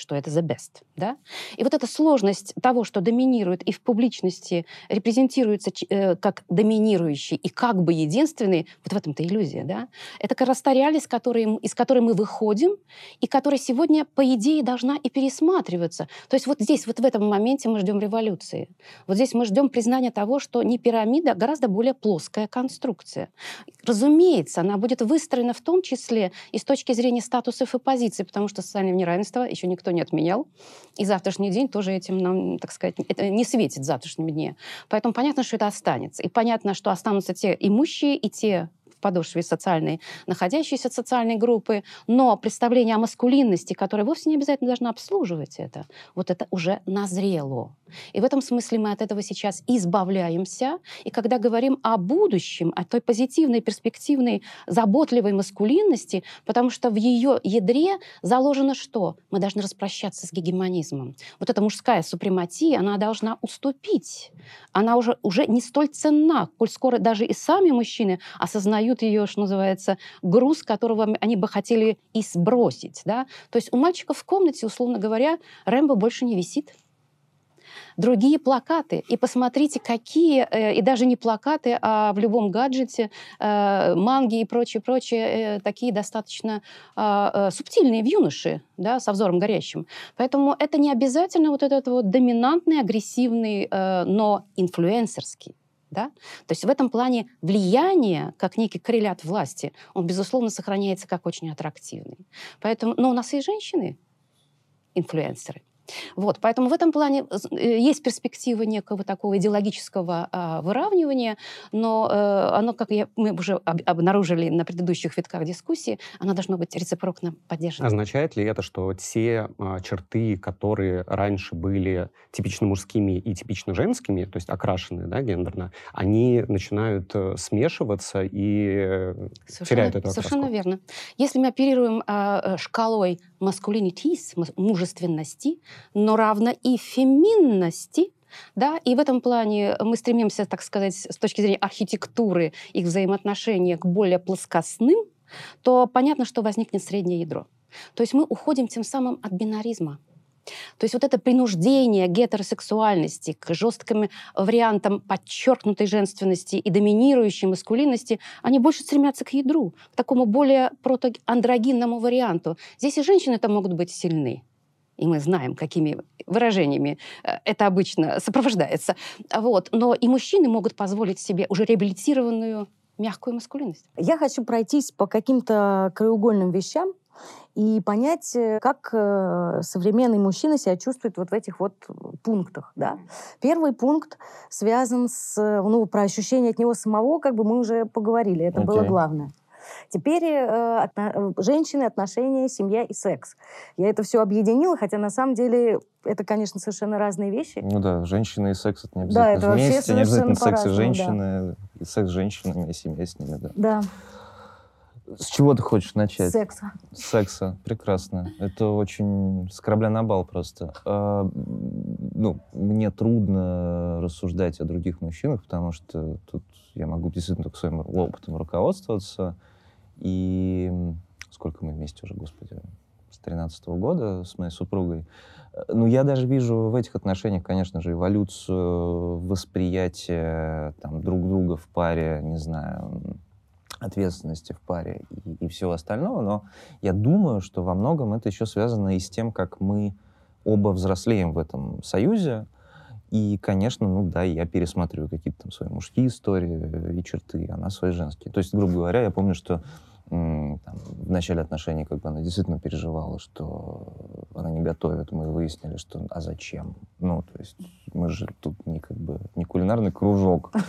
что это the best. Да? И вот эта сложность того, что доминирует и в публичности репрезентируется э, как доминирующий и как бы единственный, вот в этом-то иллюзия. Да? Это как раз та реальность, который, из которой мы выходим, и которая сегодня, по идее, должна и пересматриваться. То есть вот здесь, вот в этом моменте мы ждем революции. Вот здесь мы ждем признания того, что не пирамида, а гораздо более плоская конструкция. Разумеется, она будет выстроена в том числе и с точки зрения статусов и позиций, потому что социальное неравенство еще никто никто не отменял. И завтрашний день тоже этим нам, так сказать, это не светит завтрашнем дне. Поэтому понятно, что это останется. И понятно, что останутся те имущие и те подошве социальной, находящиеся социальной группы, но представление о маскулинности, которое вовсе не обязательно должно обслуживать это, вот это уже назрело. И в этом смысле мы от этого сейчас избавляемся. И когда говорим о будущем, о той позитивной, перспективной, заботливой маскулинности, потому что в ее ядре заложено что? Мы должны распрощаться с гегемонизмом. Вот эта мужская супрематия, она должна уступить. Она уже, уже не столь ценна, коль скоро даже и сами мужчины осознают дают ее, что называется, груз, которого они бы хотели и сбросить. Да? То есть у мальчика в комнате, условно говоря, Рэмбо больше не висит другие плакаты. И посмотрите, какие, э, и даже не плакаты, а в любом гаджете, э, манги и прочее, прочее, э, такие достаточно а, субтильные в юноше, да, со взором горящим. Поэтому это не обязательно вот этот вот доминантный, агрессивный, но инфлюенсерский. Да? То есть в этом плане влияние, как некий коррелят власти, он, безусловно, сохраняется как очень аттрактивный. Поэтому, но у нас есть женщины, инфлюенсеры. Вот, поэтому в этом плане э, есть перспектива некого такого идеологического э, выравнивания, но э, оно, как я, мы уже об, обнаружили на предыдущих витках дискуссии, оно должно быть рецепрокно поддержано. Означает ли это, что те э, черты, которые раньше были типично мужскими и типично женскими, то есть окрашенные да, гендерно, они начинают э, смешиваться и совершенно, теряют эту окраску? Совершенно верно. Если мы оперируем э, шкалой masculinities, мужественности, но равно и феминности, да, и в этом плане мы стремимся, так сказать, с точки зрения архитектуры их взаимоотношения к более плоскостным, то понятно, что возникнет среднее ядро. То есть мы уходим тем самым от бинаризма. То есть вот это принуждение гетеросексуальности к жестким вариантам подчеркнутой женственности и доминирующей маскулинности, они больше стремятся к ядру, к такому более протоандрогинному варианту. Здесь и женщины-то могут быть сильны. И мы знаем, какими выражениями э, это обычно сопровождается. Вот. Но и мужчины могут позволить себе уже реабилитированную мягкую маскулинность. Я хочу пройтись по каким-то краеугольным вещам, и понять, э, как э, современный мужчина себя чувствует вот в этих вот пунктах. Да? Первый пункт связан с, ну, про ощущение от него самого, как бы мы уже поговорили, это okay. было главное. Теперь э, отно- э, женщины, отношения, семья и секс. Я это все объединила, хотя на самом деле это, конечно, совершенно разные вещи. Ну да, женщина и секс это не обязательно да, это вместе, не обязательно секс и женщины, да. и секс с женщинами, и семья с ними, да. Да. С чего ты хочешь начать? Секса. Секса, прекрасно. Это очень с корабля на бал просто. А, ну, мне трудно рассуждать о других мужчинах, потому что тут я могу действительно только своим опытом руководствоваться. И сколько мы вместе уже, господи, с 13 -го года с моей супругой. Ну, я даже вижу в этих отношениях, конечно же, эволюцию восприятия там, друг друга в паре, не знаю, ответственности в паре и, и всего остального, но я думаю, что во многом это еще связано и с тем, как мы оба взрослеем в этом союзе, И, конечно, ну да, я пересматриваю какие-то там свои мужские истории и черты, она свои женские. То есть, грубо говоря, я помню, что там, в начале отношений как бы она действительно переживала, что она не готовит. Мы выяснили, что а зачем? Ну, то есть мы же тут не как бы не кулинарный кружок. (laughs)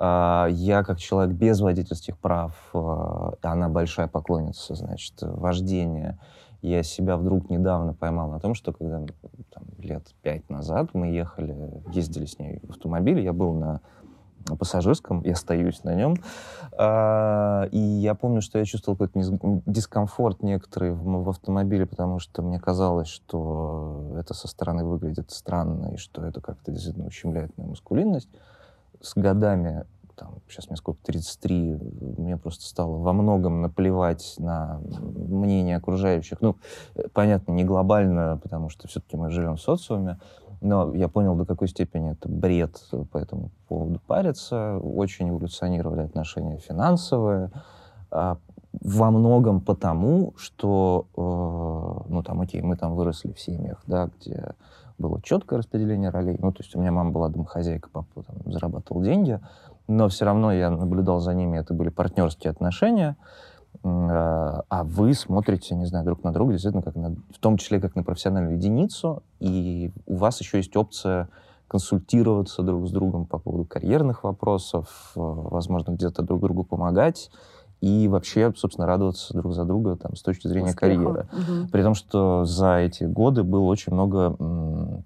А, я как человек без водительских прав, а, она большая поклонница, значит, вождения. Я себя вдруг недавно поймал на том, что когда там, лет пять назад мы ехали, ездили с ней в автомобиле, я был на пассажирском, я остаюсь на нем. А, и я помню, что я чувствовал какой-то дискомфорт некоторый в, автомобиле, потому что мне казалось, что это со стороны выглядит странно, и что это как-то действительно ущемляет мою маскулинность. С годами там, сейчас мне сколько, 33, мне просто стало во многом наплевать на мнение окружающих. Ну, понятно, не глобально, потому что все-таки мы живем в социуме, но я понял, до какой степени это бред по этому поводу париться. Очень эволюционировали отношения финансовые. А, во многом потому, что, э, ну, там, окей, мы там выросли в семьях, да, где было четкое распределение ролей. Ну, то есть у меня мама была домохозяйка, папа там, зарабатывал деньги, но все равно я наблюдал за ними, это были партнерские отношения. А, а вы смотрите, не знаю, друг на друга, действительно, как на, в том числе как на профессиональную единицу, и у вас еще есть опция консультироваться друг с другом по поводу карьерных вопросов, э, возможно, где-то друг другу помогать и вообще, собственно, радоваться друг за друга там, с точки зрения Успеху. карьеры. Угу. При том, что за эти годы было очень много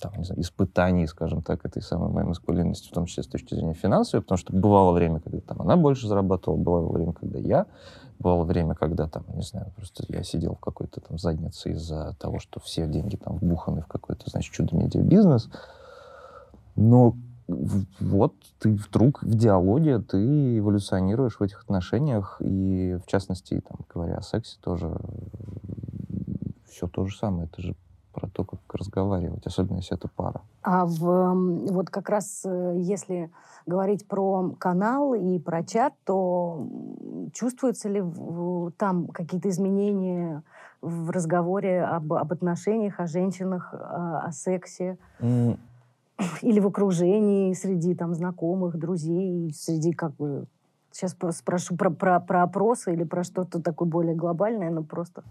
там, не знаю, испытаний, скажем так, этой самой моей маскулинности, в том числе с точки зрения финансовой, потому что бывало время, когда там, она больше зарабатывала, бывало время, когда я Бывало время, когда там, не знаю, просто я сидел в какой-то там заднице из-за того, что все деньги там вбуханы в какой-то, значит, чудо-медиа-бизнес. Но вот ты вдруг в диалоге, ты эволюционируешь в этих отношениях, и в частности, там, говоря о сексе, тоже все то же самое. Это же про то, как разговаривать, особенно если это пара. А в, вот как раз э, если говорить про канал и про чат, то чувствуются ли там какие-то изменения в разговоре об, об отношениях, о женщинах, о, о сексе? Mm. Или в окружении, среди там знакомых, друзей, среди как бы Сейчас спрошу про, про, про опросы или про что-то такое более глобальное, но просто...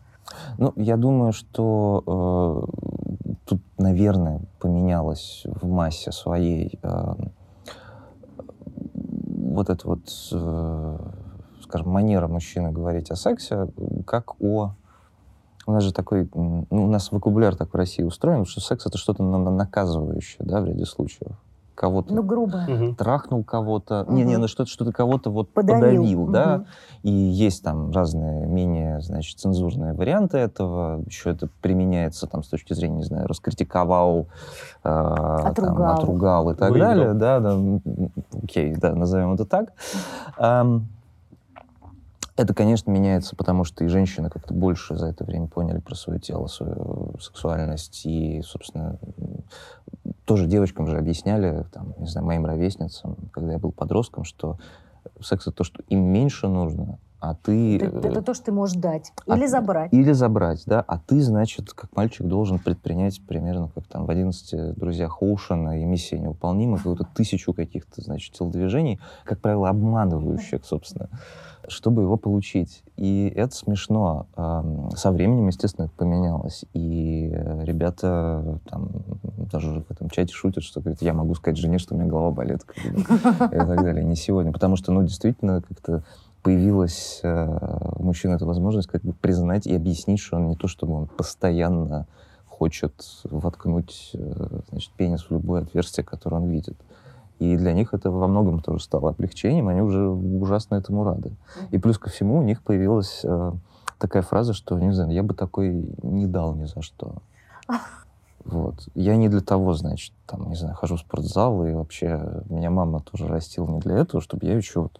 Ну, я думаю, что э, тут, наверное, поменялось в массе своей э, вот эта вот, э, скажем, манера мужчины говорить о сексе, как о... У нас же такой, ну, у нас вокабуляр так в России устроен, что секс это что-то наказывающее, да, в ряде случаев кого-то ну, грубо. трахнул кого-то. Угу. Не, не, ну что-то, что-то кого-то вот подавил, подавил угу. да. И есть там разные менее, значит, цензурные варианты этого. Еще это применяется там с точки зрения, не знаю, раскритиковал, э, отругал. Там, отругал и так Выиграл. далее, да, да. Окей, да, назовем это так. Это, конечно, меняется, потому что и женщины как-то больше за это время поняли про свое тело, свою сексуальность. И, собственно, тоже девочкам же объясняли, там, не знаю, моим ровесницам, когда я был подростком, что секс — это то, что им меньше нужно, а ты... Это, это то, что ты можешь дать. А или забрать. Или забрать, да. А ты, значит, как мальчик должен предпринять примерно, как там в «11 друзьях Оушена» и «Миссия неуполнима», какую-то тысячу каких-то, значит, телодвижений, как правило, обманывающих, собственно чтобы его получить. И это смешно. Со временем, естественно, это поменялось. И ребята там даже в этом чате шутят, что говорят, я могу сказать жене, что у меня голова болит. И так далее. Не сегодня. Потому что, ну, действительно, как-то появилась э, у мужчины эта возможность как бы признать и объяснить, что он не то, чтобы он постоянно хочет воткнуть э, значит, пенис в любое отверстие, которое он видит. И для них это во многом тоже стало облегчением, они уже ужасно этому рады. И плюс ко всему у них появилась э, такая фраза, что, не знаю, я бы такой не дал ни за что. Вот. Я не для того, значит, там, не знаю, хожу в спортзал, и вообще меня мама тоже растила не для этого, чтобы я еще вот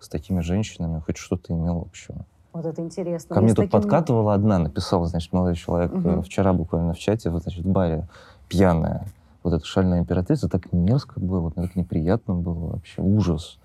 с такими женщинами хоть что-то имел общего. Вот это интересно. Ко мне тут таким... подкатывала одна, написала, значит, молодой человек угу. вчера буквально в чате, вот, значит, в баре, пьяная вот эта шальная императрица, так мерзко было, так неприятно было вообще, ужас.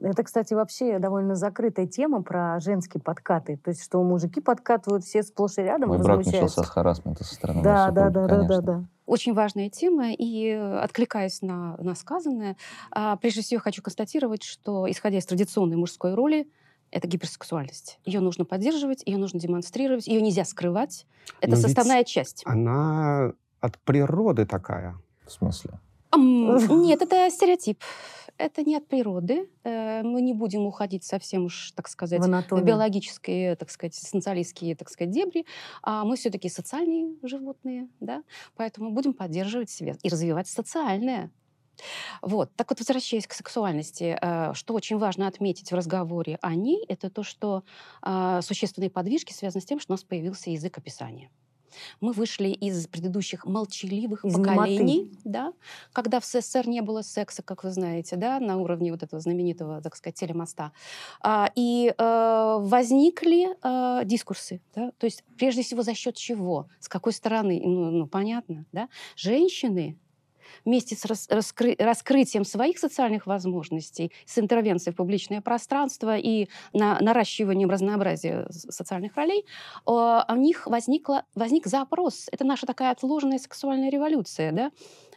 Это, кстати, вообще довольно закрытая тема про женские подкаты. То есть, что мужики подкатывают все сплошь и рядом. Мой брак начался с харасмента со стороны да, да, да, да, да, да. Очень важная тема, и откликаясь на, на сказанное, а, прежде всего хочу констатировать, что, исходя из традиционной мужской роли, это гиперсексуальность. Ее нужно поддерживать, ее нужно демонстрировать, ее нельзя скрывать. Это Но составная часть. Она от природы такая. В смысле? Нет, это стереотип. Это не от природы. Э, Мы не будем уходить совсем уж, так сказать, В в биологические, так сказать, эссенциалистские, так сказать, дебри. А мы все-таки социальные животные, да? Поэтому будем поддерживать себя и развивать социальное. Вот. Так вот, возвращаясь к сексуальности, э, что очень важно отметить в разговоре о ней, это то, что э, существенные подвижки связаны с тем, что у нас появился язык описания. Мы вышли из предыдущих молчаливых Из поколений, да, когда в СССР не было секса, как вы знаете, да, на уровне вот этого знаменитого, так сказать, телемоста. А, и э, возникли э, дискурсы, да, то есть прежде всего за счет чего, с какой стороны, ну, ну, понятно, да, женщины вместе с рас- раскры- раскрытием своих социальных возможностей, с интервенцией в публичное пространство и на- наращиванием разнообразия социальных ролей, э, у них возникла, возник запрос. Это наша такая отложенная сексуальная революция. Да?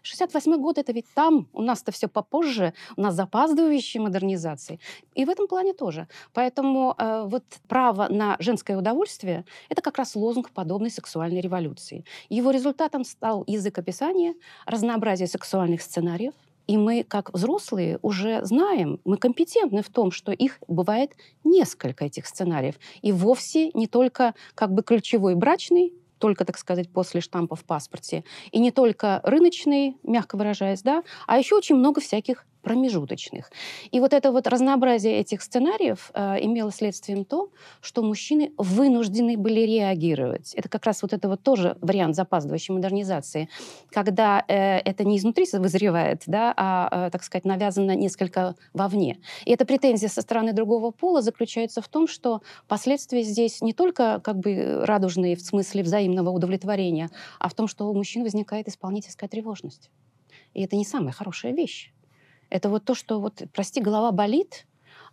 68 год это ведь там, у нас-то все попозже, у нас запаздывающие модернизации. И в этом плане тоже. Поэтому э, вот право на женское удовольствие – это как раз лозунг подобной сексуальной революции. Его результатом стал язык описания, разнообразие сексуальных сценариев, и мы, как взрослые, уже знаем, мы компетентны в том, что их бывает несколько этих сценариев. И вовсе не только как бы ключевой брачный, только, так сказать, после штампа в паспорте, и не только рыночный, мягко выражаясь, да, а еще очень много всяких промежуточных. И вот это вот разнообразие этих сценариев э, имело следствием то, что мужчины вынуждены были реагировать. Это как раз вот это вот тоже вариант запаздывающей модернизации, когда э, это не изнутри вызревает, да, а, э, так сказать, навязано несколько вовне. И эта претензия со стороны другого пола заключается в том, что последствия здесь не только как бы радужные в смысле взаимного удовлетворения, а в том, что у мужчин возникает исполнительская тревожность. И это не самая хорошая вещь. Это вот то, что вот, прости, голова болит,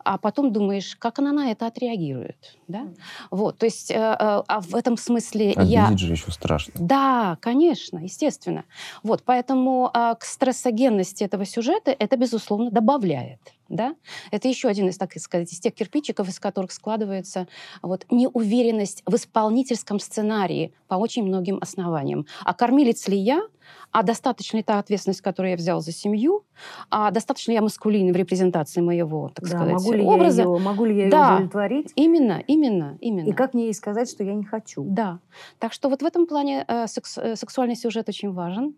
а потом думаешь, как она на это отреагирует, да? Вот, то есть, э, э, а в этом смысле я... Обидеть же еще страшно. Да, конечно, естественно. Вот, поэтому а, к стрессогенности этого сюжета это, безусловно, добавляет. Да? Это еще один из, так сказать, из тех кирпичиков, из которых складывается вот, неуверенность в исполнительском сценарии по очень многим основаниям. А кормилец ли я? А достаточно ли та ответственность, которую я взял за семью? А достаточно ли я маскулинен в репрезентации моего, так Да, сказать, могу ли образа? я ее, могу ли я ее Да. удовлетворить? Именно, именно, именно. И как мне ей сказать, что я не хочу? Да. Так что вот в этом плане э, секс- э, сексуальный сюжет очень важен.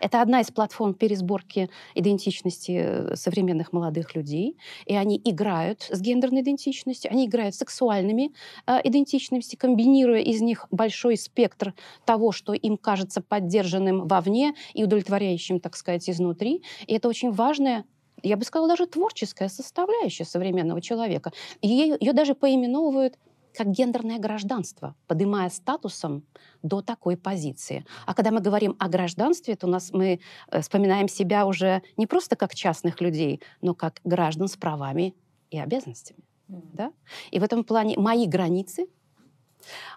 Это одна из платформ пересборки идентичности э, современных молодых людей. И они играют с гендерной идентичностью, они играют с сексуальными э, идентичностями, комбинируя из них большой спектр того, что им кажется поддержанным вовне и удовлетворяющим, так сказать, изнутри. И это очень важная я бы сказала, даже творческая составляющая современного человека. Ее, ее даже поименовывают как гендерное гражданство, поднимая статусом до такой позиции. А когда мы говорим о гражданстве, то у нас мы э, вспоминаем себя уже не просто как частных людей, но как граждан с правами и обязанностями. Да? И в этом плане мои границы,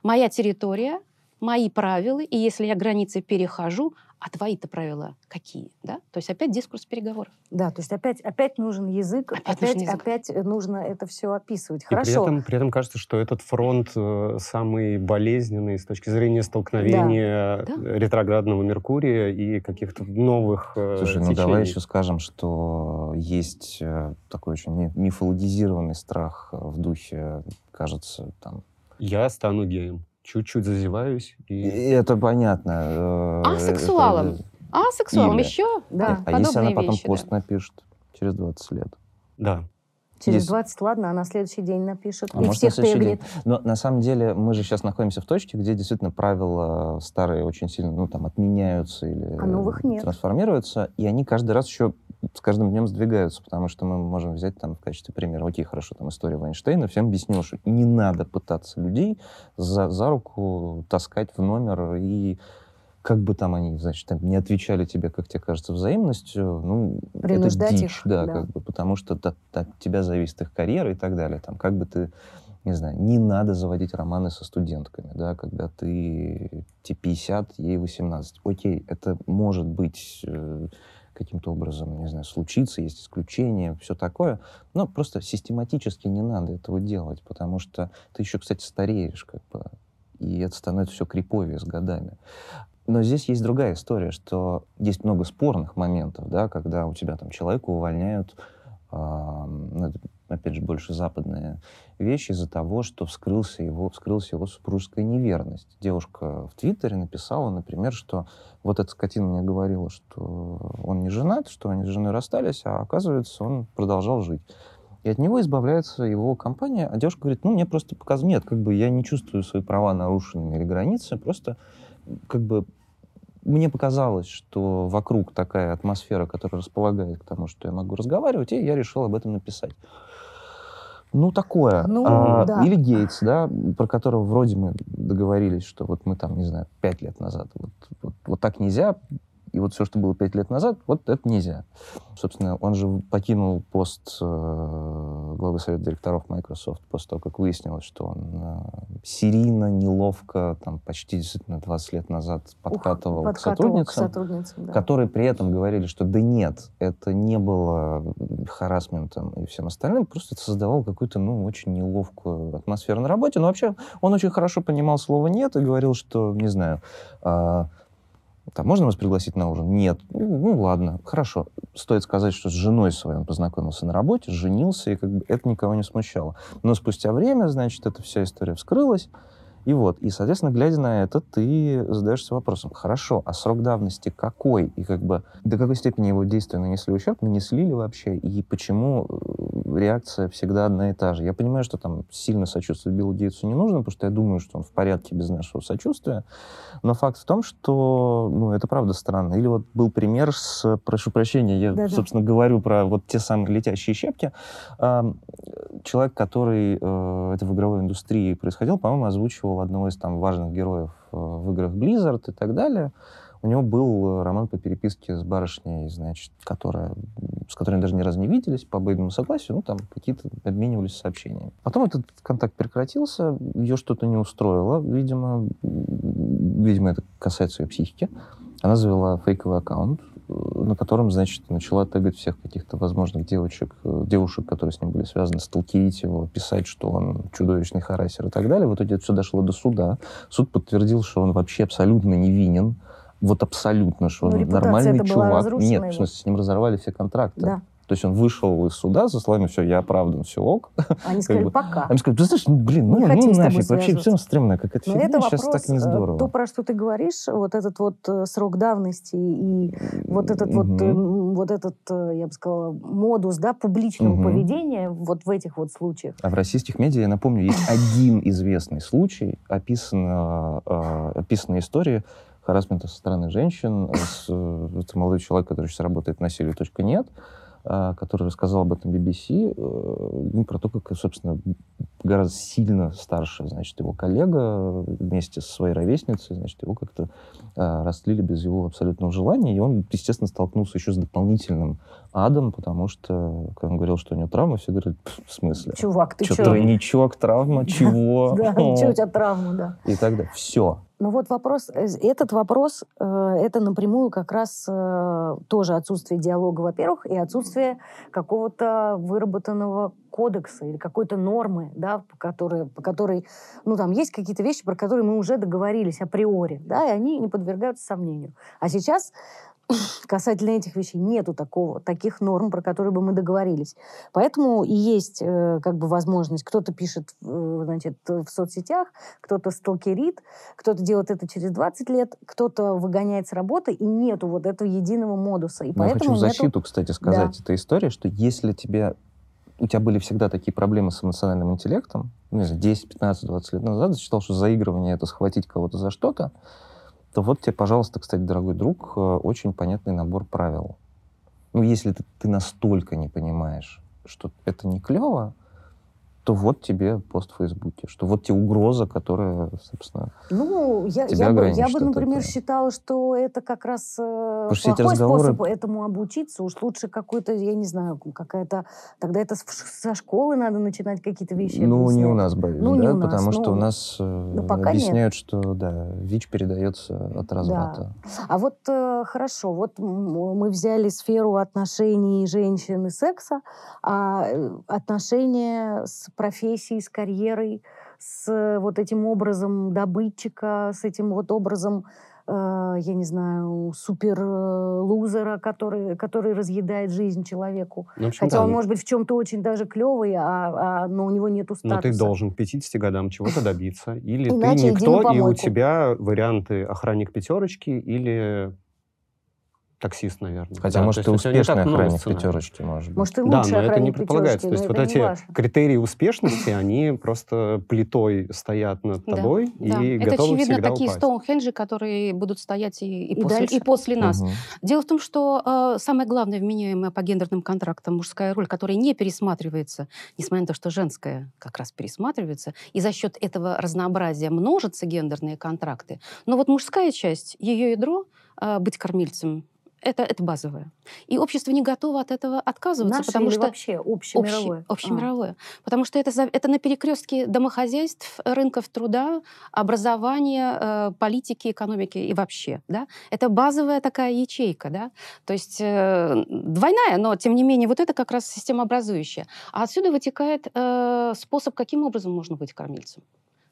моя территория, мои правила, и если я границы перехожу, а твои-то правила какие? Да? То есть опять дискурс переговоров. Да, то есть опять, опять нужен язык, Опять опять, нужен язык. опять нужно это все описывать. И при Хорошо. этом, при этом кажется, что этот фронт э, самый болезненный с точки зрения столкновения Да. ретроградного Меркурия и каких-то новых э, Слушай, ну давай течений. еще скажем, что есть э, такой очень ми- мифологизированный страх в духе, кажется, там. Я стану геем. Чуть-чуть зазеваюсь И и... это понятно. э, А сексуалом? это- А сексуалом еще? Да. А если она потом вещи, да. пост напишет через 20 лет? Да. Через Есть. 20, ладно, а на следующий день напишет. А и может, на всех следующий день. Но на самом деле мы же сейчас находимся в точке, где действительно правила старые очень сильно, ну, там, отменяются или А новых нет. трансформируются, и они каждый раз еще с каждым днем сдвигаются, потому что мы можем взять там в качестве примера, окей, хорошо, там история Вайнштейна, всем объяснил, что не надо пытаться людей за, за руку таскать в номер и как бы там они, значит, там не отвечали тебе, как тебе кажется, взаимностью, ну, это дичь, их, да, да. как бы, потому что от, от тебя зависит их карьера и так далее. Там, как бы ты не знаю, не надо заводить романы со студентками, да, когда ты тебе 50, ей 18. Окей, это может быть э, каким-то образом, не знаю, случиться, есть исключения, все такое, но просто систематически не надо этого делать, потому что ты еще, кстати, стареешь, как бы, и это становится все криповее с годами. Но здесь есть другая история, что есть много спорных моментов, да, когда у тебя там человека увольняют, э, опять же, больше западные вещи из-за того, что вскрылся его, вскрылась его супружеская неверность. Девушка в Твиттере написала, например, что вот эта скотина мне говорила, что он не женат, что они с женой расстались, а оказывается, он продолжал жить. И от него избавляется его компания, а девушка говорит, ну, мне просто показывает, нет, как бы я не чувствую свои права нарушенными или границы, просто как бы мне показалось, что вокруг такая атмосфера, которая располагает к тому, что я могу разговаривать, и я решил об этом написать. Ну, такое. Ну, а, да. Или Гейтс, да, про которого вроде мы договорились, что вот мы там, не знаю, пять лет назад, вот, вот, вот так нельзя, и вот все, что было пять лет назад, вот это нельзя. Собственно, он же покинул пост э, главы совета директоров Microsoft после того, как выяснилось, что он э, серийно, неловко, там, почти действительно 20 лет назад подкатывал, Ух, к сотрудницам, к сотрудницам да. которые при этом говорили, что да нет, это не было харасментом и всем остальным, просто это создавало какую-то, ну, очень неловкую атмосферу на работе. Но вообще он очень хорошо понимал слово «нет» и говорил, что, не знаю, э, там, можно вас пригласить на ужин? Нет. Ну, ну, ладно, хорошо. Стоит сказать, что с женой своей он познакомился на работе, женился, и как бы это никого не смущало. Но спустя время, значит, эта вся история вскрылась, и вот, и, соответственно, глядя на это, ты задаешься вопросом, хорошо, а срок давности какой? И как бы до какой степени его действия нанесли ущерб, нанесли ли вообще? И почему э, реакция всегда одна и та же? Я понимаю, что там сильно сочувствовать Биллу Гейтсу не нужно, потому что я думаю, что он в порядке без нашего сочувствия. Но факт в том, что, ну, это правда странно. Или вот был пример с, прошу прощения, я, Да-да. собственно, говорю про вот те самые летящие щепки. Человек, который э, это в игровой индустрии происходил, по-моему, озвучивал одного из там важных героев э, в играх Blizzard и так далее. У него был э, роман по переписке с барышней, значит, которая, с которой они даже ни разу не виделись, по обоюдному согласию, ну, там какие-то обменивались сообщениями. Потом этот контакт прекратился, ее что-то не устроило, видимо, видимо, это касается ее психики. Она завела фейковый аккаунт, на котором, значит, начала тегать всех каких-то возможных девочек, э, девушек, которые с ним были связаны, сталкерить его, писать, что он чудовищный харасер и так далее. В итоге это все дошло до суда. Суд подтвердил, что он вообще абсолютно невинен. Вот абсолютно, что Ну, он нормальный чувак. Нет, в смысле, с ним разорвали все контракты. Да. То есть он вышел из суда со словами «все, я оправдан, все ок». (laughs) Они сказали, пока. Они сказали, ты знаешь, ну, блин, ну, ну тобой нафиг, вообще все стремная какая-то Но фигня, это сейчас так не э, здорово. то, про что ты говоришь, вот этот вот э, срок давности и вот этот вот, э, Мгм. м, вот этот, э, я бы сказала, модус, да, публичного поведения вот в этих вот случаях. А в российских медиа, я напомню, есть один известный случай, описана, описана история харасмента со стороны женщин. С, это молодой человек, который сейчас работает на насилию.нет, э, который рассказал об этом BBC, э, ну, про то, как, собственно, гораздо сильно старше, значит, его коллега вместе со своей ровесницей, значит, его как-то э, растлили без его абсолютного желания, и он, естественно, столкнулся еще с дополнительным адом, потому что, когда он говорил, что у него травма, все говорят, «Пф, в смысле? Чувак, ты Что, чё? тройничок, травма, чего? (laughs) Да, О. ничего у тебя травма, да. И так далее. Все. Ну вот вопрос, э, этот вопрос, э, это напрямую как раз э, тоже отсутствие диалога, во-первых, и отсутствие какого-то выработанного кодекса или какой-то нормы, да, по которой, по которой, ну там есть какие-то вещи, про которые мы уже договорились априори, да, и они не подвергаются сомнению. А сейчас (laughs) касательно этих вещей нету такого, таких норм, про которые бы мы договорились. Поэтому и есть э, как бы возможность, кто-то пишет э, значит, в соцсетях, кто-то сталкерит, кто-то делает это через 20 лет, кто-то выгоняет с работы, и нету вот этого единого модуса. И Но я поэтому хочу в нету- защиту, кстати, сказать этой истории, что если тебе у тебя были всегда такие проблемы с эмоциональным интеллектом, не знаю, 10, 15, 20 лет назад, считал, что заигрывание — это схватить кого-то за что-то, то вот тебе, пожалуйста, кстати, дорогой друг, э, очень понятный набор правил. Ну, если ты, ты настолько не понимаешь, что это не клево, что вот тебе пост в Фейсбуке, что вот тебе угроза, которая, собственно, Ну, я, я, бы, я бы, например, этого. считала, что это как раз э, что эти плохой разговоры- способ этому обучиться. Уж лучше какой-то, я не знаю, какая-то... Тогда это со школы надо начинать какие-то вещи ну, не у объяснять. нас, боюсь, Ну, не да, у нас, потому что ну, у нас э, ну, пока нет. объясняют, что, да, ВИЧ передается от разврата. А вот э, хорошо, вот мы взяли сферу отношений женщин и секса, а э, отношения с профессией, с карьерой, с э, вот этим образом добытчика, с этим вот образом, э, я не знаю, супер э, который, который разъедает жизнь человеку. Ну, общем, Хотя да, он может быть в чем-то очень даже клевый, а, а- но у него нету статуса. Но ты должен к 50 годам чего-то добиться. Или Иначе ты никто, и у тебя варианты охранник пятерочки или таксист, наверное. Хотя, Да, может, ты успешный охранник пятерочки, может быть. Может, и Да, лучше но это не предполагается. То есть вот это эти важно. критерии успешности, они просто плитой стоят над Да, тобой Да. и Это, готовы очевидно, всегда такие упасть. стоунхенджи, которые будут стоять и, и И после, дальше. и после нас. Мгм. Дело в том, что э, самое главное вменяемое по гендерным контрактам мужская роль, которая не пересматривается, несмотря на то, что женская как раз пересматривается, и за счет этого разнообразия множатся гендерные контракты. Но вот мужская часть, ее ядро, э, быть кормильцем, это, это базовое. И общество не готово от этого отказываться, Наше потому или что вообще общемировое? Общее, общемировое. Потому что это, это на перекрестке домохозяйств, рынков труда, образования, э, политики, экономики и вообще. Да? Это базовая такая ячейка. Да? То есть э, двойная, но тем не менее вот это как раз системообразующая. А отсюда вытекает э, способ, каким образом можно быть кормильцем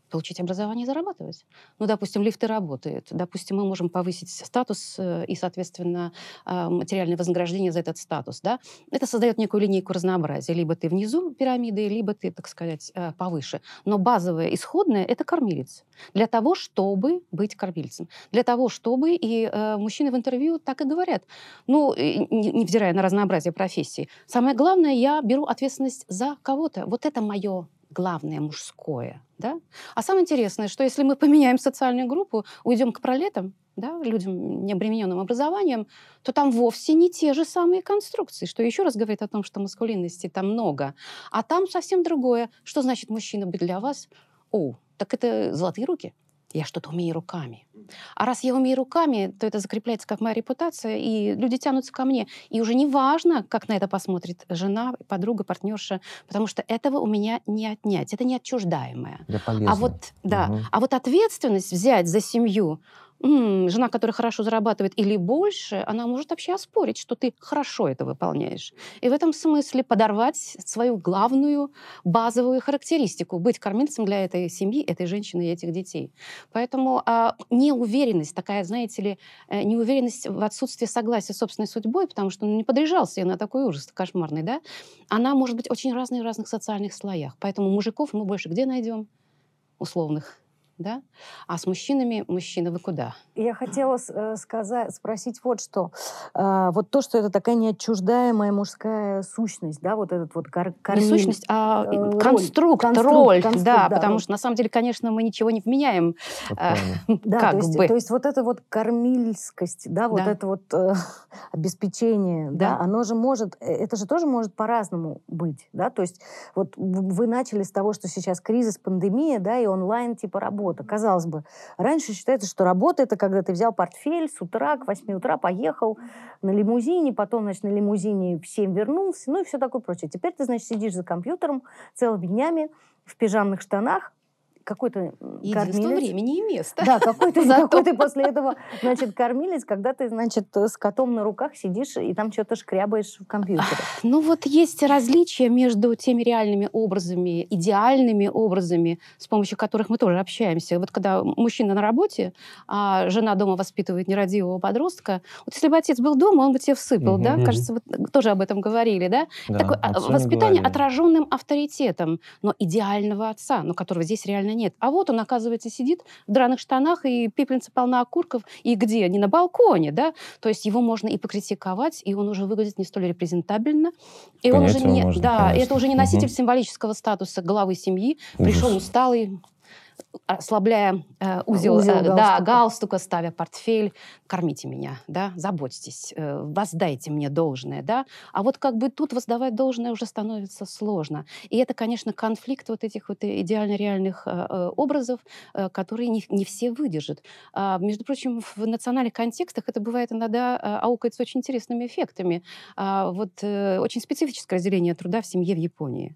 получить образование и зарабатывать. Ну, допустим, лифты работают. Допустим, мы можем повысить статус э, и, соответственно, э, материальное вознаграждение за этот статус. Да? Это создает некую линейку разнообразия. Либо ты внизу пирамиды, либо ты, так сказать, э, повыше. Но базовое, исходное — это кормилец. Для того, чтобы быть кормильцем. Для того, чтобы... И э, мужчины в интервью так и говорят. Ну, невзирая на разнообразие профессий. Самое главное, я беру ответственность за кого-то. Вот это мое главное мужское. Да? А самое интересное, что если мы поменяем социальную группу, уйдем к пролетам, да, людям, не обремененным образованием, то там вовсе не те же самые конструкции, что еще раз говорит о том, что маскулинности там много. А там совсем другое. Что значит мужчина быть для вас? О, так это золотые руки. Я что-то умею руками. А раз я умею руками, то это закрепляется как моя репутация, и люди тянутся ко мне. И уже не важно, как на это посмотрит жена, подруга, партнерша, потому что этого у меня не отнять. Это неотчуждаемое. А вот, да, Мгм. а вот ответственность взять за семью, жена, которая хорошо зарабатывает или больше, она может вообще оспорить, что ты хорошо это выполняешь. И в этом смысле подорвать свою главную базовую характеристику, быть кормильцем для этой семьи, этой женщины и этих детей. Поэтому а, неуверенность, такая, знаете ли, э, неуверенность в отсутствии согласия с собственной судьбой, потому что ну, не подряжался я на такой ужас кошмарный, да, она может быть очень разной в разных социальных слоях. Поэтому мужиков мы больше где найдем? Условных. Да? А с мужчинами, мужчины, вы куда? Я хотела э, сказать, спросить вот что. А, вот то, что это такая неотчуждаемая мужская сущность, да, вот этот вот кор- Не кормиль. сущность, а э, роль. конструкт, Конструкт, роль. конструкт, да, да, потому роль. что на самом деле, конечно, мы ничего не вменяем. Вот а, правильно. (laughs) Да, как то есть, бы. то есть вот это вот кормильскость, да, вот Да. это вот э, (laughs) обеспечение, да. Да. оно же может, э, это же тоже может по-разному быть, да, то есть вот вы начали с того, что сейчас кризис, пандемия, да, и онлайн типа работа. Казалось бы, раньше считается, что работа это когда ты взял портфель с утра к 8 утра, поехал на лимузине, потом, значит, на лимузине в 7 вернулся, ну и все такое прочее. Теперь ты, значит, сидишь за компьютером целыми днями в пижамных штанах, какой-то кормилец. времени и места. Да, какой ты, (laughs) Зато. какой ты после этого, значит, кормилец, когда ты, значит, с котом на руках сидишь и там что-то шкрябаешь в компьютере. Ну вот есть различия между теми реальными образами, идеальными образами, с помощью которых мы тоже общаемся. Вот когда мужчина на работе, а жена дома воспитывает нерадивого подростка, вот если бы отец был дома, он бы тебе всыпал, Мгм. да? Мгм. Кажется, вы тоже об этом говорили, да? Да, Такое а, воспитание говорили. отраженным авторитетом, но идеального отца, но которого здесь реально нет. А вот он, оказывается, сидит в драных штанах, и пепельница полна окурков, и где? Не на балконе, да? То есть его можно и покритиковать, и он уже выглядит не столь репрезентабельно. И он уже не, можно, да, конечно. это уже не носитель Мгм. символического статуса главы семьи, Ужас. пришел усталый, ослабляя э, узел, Узел э, да, галстука. галстука, ставя портфель, кормите меня, да, заботьтесь, э, воздайте мне должное, да. А вот как бы тут воздавать должное уже становится сложно. И это, конечно, конфликт вот этих вот идеально реальных э, э, образов, э, которые не, не все выдержат. А, между прочим, в национальных контекстах это бывает иногда э, аукается очень интересными эффектами. А, вот э, очень специфическое разделение труда в семье в Японии.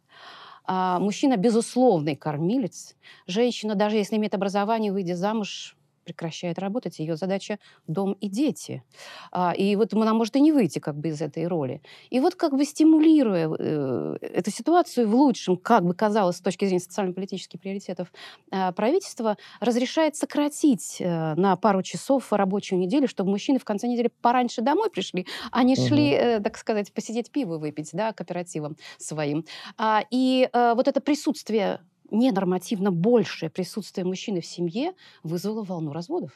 А, мужчина безусловный кормилец. Женщина, даже если имеет образование, выйдя замуж, прекращает работать. Ее задача дом и дети. А, и вот она может и не выйти как бы из этой роли. И вот как бы стимулируя э, эту ситуацию в лучшем, как бы казалось с точки зрения социально-политических приоритетов э, правительства, разрешает сократить э, на пару часов рабочую неделю, чтобы мужчины в конце недели пораньше домой пришли, а не Мгм. шли, э, так сказать, посидеть пиво выпить, да, кооперативом своим. А, и э, вот это присутствие ненормативно большее присутствие мужчины в семье вызвало волну разводов.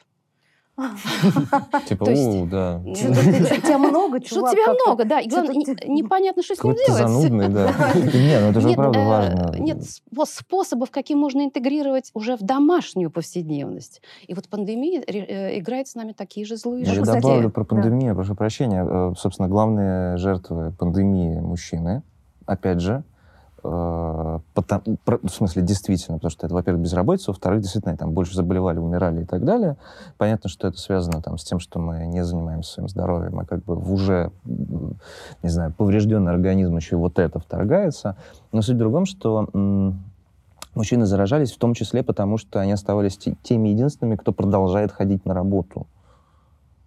(laughs) Типа, у, да. Тебя много, Что чувак. тебя как-то. много, да. И главное, непонятно, что с ним делать. занудный, да. (laughs) Не, ну это же Нет, правда э, важно. Нет спо- способов, каким можно интегрировать уже в домашнюю повседневность. И вот пандемия э, играет с нами такие же злые Я добавлю про пандемию, прошу прощения. Э, Собственно, главные жертвы пандемии мужчины, опять же, про- в смысле, действительно, потому что это, во-первых, безработица, во-вторых, действительно, там больше заболевали, умирали и так далее. Понятно, что это связано там, с тем, что мы не занимаемся своим здоровьем, а как бы в уже, не знаю, поврежденный организм еще и вот это вторгается. Но суть в другом, что мужчины заражались в том числе потому, что они оставались те- теми единственными, кто продолжает ходить на работу.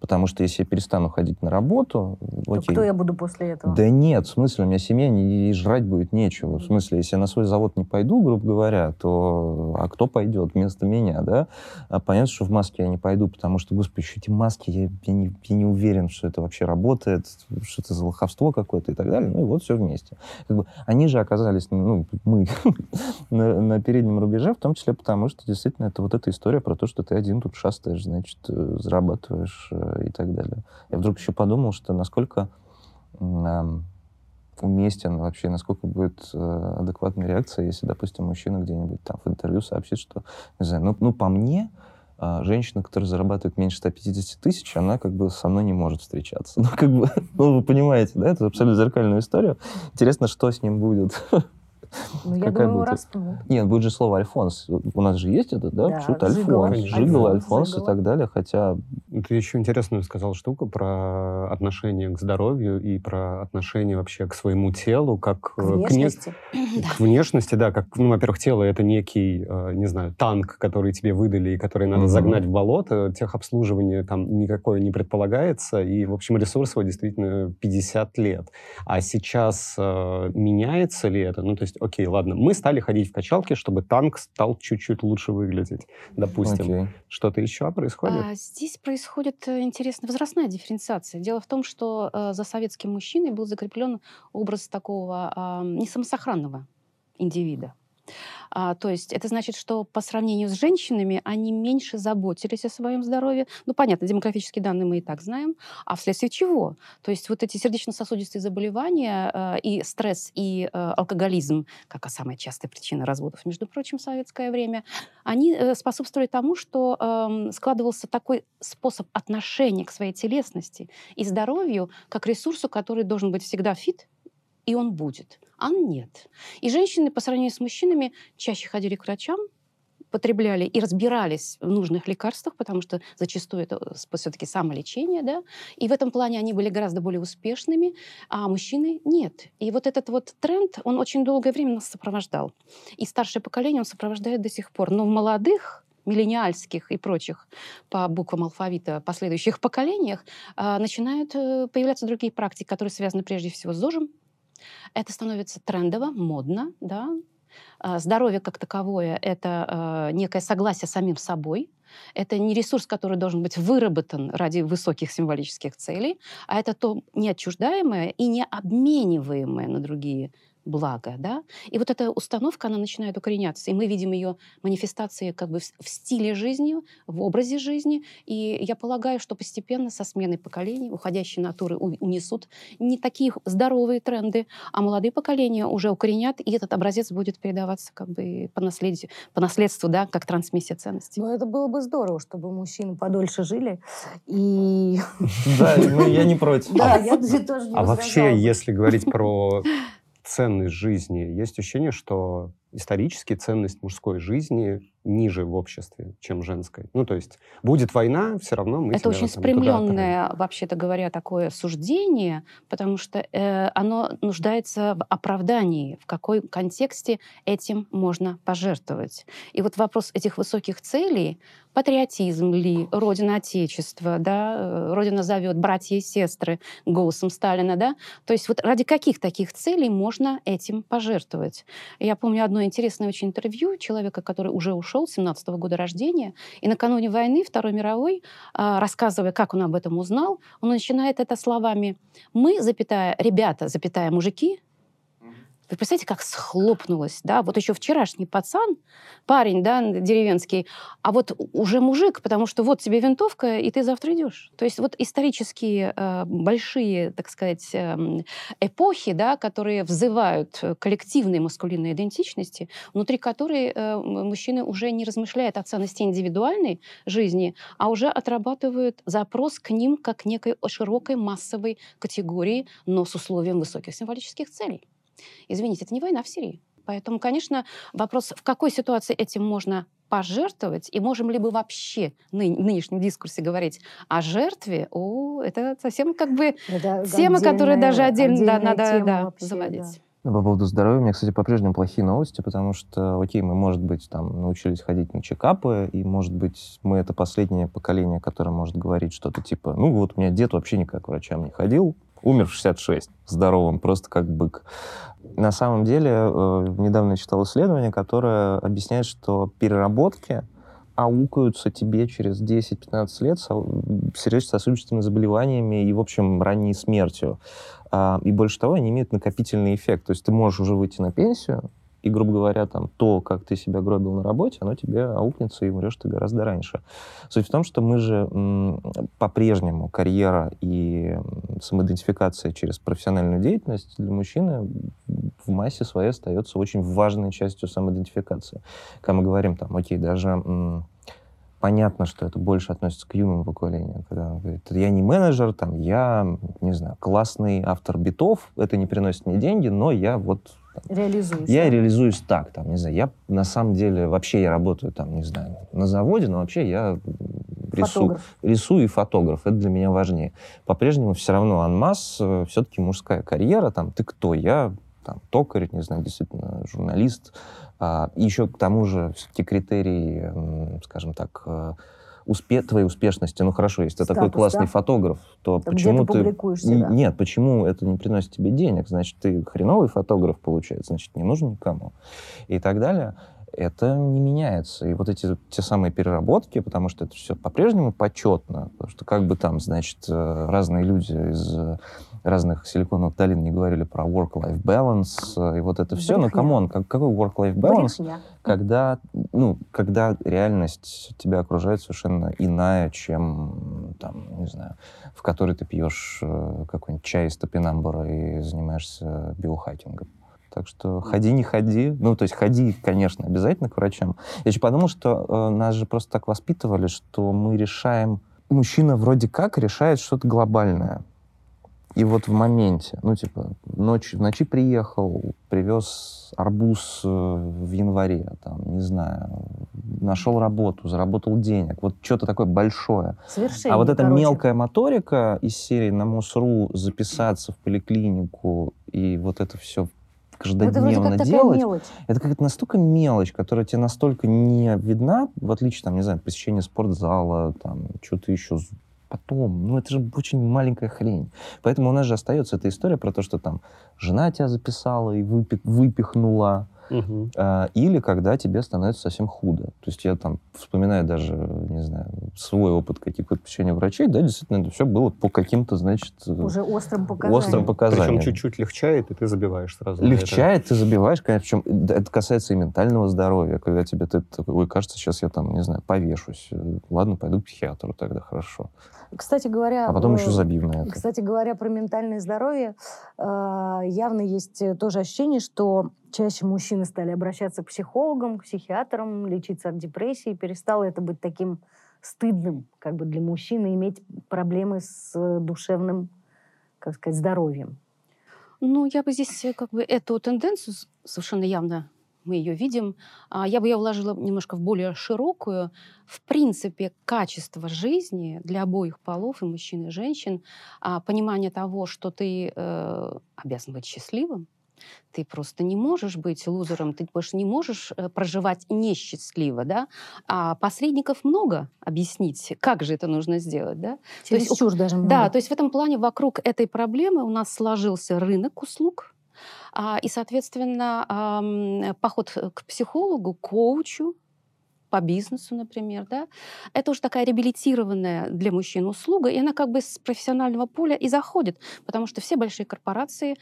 Потому что если я перестану ходить на работу, То окей. Кто я буду после этого? Да нет, в смысле, у меня семья, не, и жрать будет нечего. В смысле, если я на свой завод не пойду, грубо говоря, то а кто пойдет вместо меня, да? А понятно, что в маске я не пойду, потому что, господи, еще эти маски, я, я не, я не уверен, что это вообще работает, что это за лоховство какое-то и так далее. Ну и вот все вместе. Как бы, они же оказались, ну, мы, (laughs) на, на переднем рубеже, в том числе потому, что действительно это вот эта история про то, что ты один тут шастаешь, значит, э, зарабатываешь э, и так далее. Я вдруг еще подумал, что насколько уместен вообще, насколько будет э, адекватная реакция, если, допустим, мужчина где-нибудь там в интервью сообщит, что, не знаю, ну, ну по мне, а, женщина, которая зарабатывает меньше 150 тысяч, она как бы со мной не может встречаться. (laughs) Ну, как бы, (laughs) ну, вы понимаете, да, это абсолютно зеркальная история. Интересно, что с ним будет. (laughs) Ну, я Какая думаю, распнут. Нет, будет же слово Альфонс. У нас же есть это, да? Да, Почему-то. Альфонс. Жигало, Альфонс, и так далее. Хотя Ты еще интересную сказал штуку про отношение к здоровью и про отношение вообще к своему телу, как К э, не- внешности. к внешности, да, как, ну, во-первых, тело это некий, э, не знаю, танк, который тебе выдали и который надо Мгм. загнать в болото, техобслуживание там никакое не предполагается, и, в общем, ресурс его действительно 50 лет. А сейчас э, меняется ли это? Ну, то есть, окей, ладно, мы стали ходить в качалке, чтобы танк стал чуть-чуть лучше выглядеть, допустим. окей. Что-то еще происходит? А, здесь происходит э, интересная возрастная дифференциация. Дело в том, что э, за советским мужчиной был закреплен образ такого а, несамосохранного индивида. А, то есть это значит, что по сравнению с женщинами они меньше заботились о своем здоровье. Ну, понятно, демографические данные мы и так знаем. А вследствие чего? То есть вот эти сердечно-сосудистые заболевания э, и стресс, и э, алкоголизм, как самая частая причина разводов, между прочим, в советское время, они э, способствовали тому, что эм, складывался такой способ отношения к своей телесности и здоровью как ресурсу, который должен быть всегда фит, и он будет. А нет. И женщины по сравнению с мужчинами чаще ходили к врачам, потребляли и разбирались в нужных лекарствах, потому что зачастую это все-таки самолечение, да, и в этом плане они были гораздо более успешными, а мужчины нет. И вот этот вот тренд, он очень долгое время нас сопровождал. И старшее поколение он сопровождает до сих пор. Но в молодых миллениальских и прочих по буквам алфавита последующих поколениях а, начинают э, появляться другие практики, которые связаны прежде всего с ЗОЖем. Это становится трендово, модно, да. А, Здоровье как таковое — это э, некое согласие с самим собой. Это не ресурс, который должен быть выработан ради высоких символических целей, а это то неотчуждаемое и необмениваемое на другие благо, да? И вот эта установка, она начинает укореняться, и мы видим ее манифестации как бы в, стиле жизни, в образе жизни, и я полагаю, что постепенно со сменой поколений уходящие натуры унесут не такие здоровые тренды, а молодые поколения уже укоренят, и этот образец будет передаваться как бы по, наследию, по наследству, да, как трансмиссия ценностей. Ну, это было бы здорово, чтобы мужчины подольше жили, и... Да, ну, я не против. Да, я тоже не А вообще, если говорить про ценность жизни, есть ощущение, что исторически ценность мужской жизни ниже в обществе, чем женской. Ну, то есть будет война, все равно мы Это очень спрямленное, вообще-то говоря, такое суждение, потому что э, оно нуждается в оправдании, в какой контексте этим можно пожертвовать. И вот вопрос этих высоких целей, патриотизм ли, Родина Отечества, да, э, Родина зовет, братья и сестры, голосом Сталина, да, то есть вот ради каких таких целей можно этим пожертвовать? Я помню одно интересное очень интервью человека, который уже ушел, 17 -го года рождения, и накануне войны, Второй мировой, а, рассказывая, как он об этом узнал, он начинает это словами «Мы, запятая, ребята, запятая, мужики, вы представляете, как схлопнулось, да? Вот еще вчерашний пацан, парень, да, деревенский, а вот уже мужик, потому что вот тебе винтовка, и ты завтра идешь. То есть вот исторические э, большие, так сказать, э, эпохи, да, которые взывают коллективной маскулинной идентичности, внутри которой э, мужчины уже не размышляют о ценности индивидуальной жизни, а уже отрабатывают запрос к ним как некой широкой массовой категории, но с условием высоких символических целей. Извините, это не война в Сирии. Поэтому, конечно, вопрос, в какой ситуации этим можно пожертвовать, и можем ли мы вообще ны- в нынешнем дискурсе говорить о жертве, о, это совсем как бы это тема, которую даже отдельно да, надо да, вообще, заводить. Да. По поводу здоровья у меня, кстати, по-прежнему плохие новости, потому что, окей, мы, может быть, там научились ходить на чекапы, и, может быть, мы это последнее поколение, которое может говорить что-то типа, ну вот у меня дед вообще никак к врачам не ходил, умер в 66, здоровым, просто как бык. На самом деле, э, недавно я читал исследование, которое объясняет, что переработки аукаются тебе через 10-15 лет с сердечно-сосудистыми заболеваниями и, в общем, ранней смертью. А, и больше того, они имеют накопительный эффект. То есть ты можешь уже выйти на пенсию, и, грубо говоря, там, то, как ты себя гробил на работе, оно тебе аукнется, и умрешь ты гораздо раньше. Суть в том, что мы же по-прежнему карьера и самоидентификация через профессиональную деятельность для мужчины в массе своей остается очень важной частью самоидентификации. Когда мы говорим, там, окей, даже понятно, что это больше относится к юному поколению, когда он говорит, я не менеджер, там, я, не знаю, классный автор битов, это не приносит мне деньги, но я вот Реализуюсь. Я да? реализуюсь так, там, не знаю, я на самом деле, вообще я работаю там, не знаю, на заводе, но вообще я рисую, рисую и фотограф, это для меня важнее. По-прежнему все равно анмас, э, все-таки мужская карьера, там, ты кто? Я там, токарь, не знаю, действительно, журналист. А, еще к тому же все-таки критерии, скажем так, э, успе твоей успешности, ну хорошо, если ты такой классный да? фотограф, то Там почему ты... публикуешься, да? Нет, почему это не приносит тебе денег? Значит, ты хреновый фотограф, получается, значит, не нужен никому. И так далее. Это не меняется. И вот эти те самые переработки, потому что это все по-прежнему почетно, потому что как бы там, значит, э, разные люди из разных силиконовых долин не говорили про work-life balance э, и вот это все. Но, come on, как, какой work-life balance, Брехня. когда, ну, когда реальность тебя окружает совершенно иная, чем, там, не знаю, в которой ты пьешь э, какой-нибудь чай из топинамбура и занимаешься биохакингом. Так что ходи, не ходи. Ну, то есть ходи, конечно, обязательно к врачам. Я еще подумал, что э, нас же просто так воспитывали, что мы решаем... Мужчина вроде как решает что-то глобальное. И вот в моменте, ну, типа, ночь, в ночи приехал, привез арбуз э, в январе, там, не знаю, нашел работу, заработал денег, вот что-то такое большое. Совершенно, а вот эта короче. мелкая моторика из серии на МОСРУ записаться в поликлинику и вот это все каждодневно это делать, мелочь. это какая-то настолько мелочь, которая тебе настолько не видна, в отличие, там, не знаю, посещения спортзала, там, что-то еще, потом. Ну, это же очень маленькая хрень. Поэтому у нас же остается эта история про то, что там жена тебя записала и выпи- выпихнула, А, Или когда тебе становится совсем худо. То есть я там вспоминаю даже, не знаю, свой опыт каких-то посещения врачей, да, действительно, это все было по каким-то, значит, э, Уже острым показанием. острым показаниям. Причем чуть-чуть легчает, и ты забиваешь сразу. Легчает, ты забиваешь, конечно, причем это касается и ментального здоровья, когда тебе ты такой, ой, кажется, сейчас я там, не знаю, повешусь. Э, Ладно, пойду к психиатру тогда, хорошо. Кстати говоря... А потом э, еще забив на это. Кстати говоря, про ментальное здоровье, э, явно есть тоже ощущение, что чаще мужчины стали обращаться к психологам, к психиатрам, лечиться от депрессии. Перестало это быть таким стыдным как бы для мужчины иметь проблемы с душевным, как сказать, здоровьем. Ну, я бы здесь э, как бы эту тенденцию совершенно явно мы ее видим. а, Я бы ее вложила немножко в более широкую. В принципе, качество жизни для обоих полов, и мужчин, и женщин, а, понимание того, что ты э, обязан быть счастливым, ты просто не можешь быть лузером, ты больше не можешь э, проживать несчастливо, да? А посредников много объяснить, как же это нужно сделать, да? То есть даже много. Да, то есть в этом плане вокруг этой проблемы у нас сложился рынок услуг, а, и, соответственно, ам, поход к психологу, коучу, по бизнесу, например, да, это уже такая реабилитированная для мужчин услуга, и она как бы с профессионального поля и заходит, потому что все большие корпорации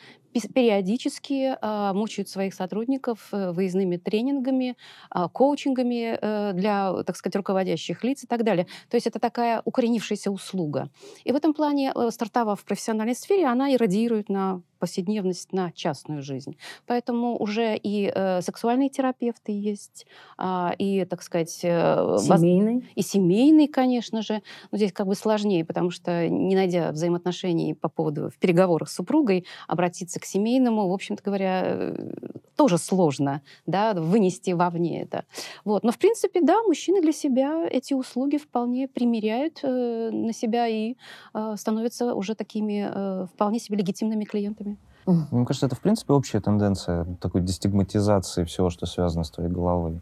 периодически а, мучают своих сотрудников э, выездными тренингами, а, коучингами э, для, так сказать, руководящих лиц и так далее. То есть это такая укоренившаяся услуга. И в этом плане, э, стартовав в профессиональной сфере, она иррадиирует на повседневность, на частную жизнь. Поэтому уже и э, сексуальные терапевты есть, а, и, так сказать, э, воз- Семейный. и семейный, конечно же. Но здесь как бы сложнее, потому что, не найдя взаимоотношений по поводу в переговорах с супругой, обратиться к семейному, в общем-то говоря, э, тоже сложно, да, вынести вовне это. Вот. Но, в принципе, да, мужчины для себя эти услуги вполне примеряют э, на себя и э, становятся уже такими э, вполне себе легитимными клиентами. Мне кажется, это, в принципе, общая тенденция такой дестигматизации всего, что связано с твоей головой.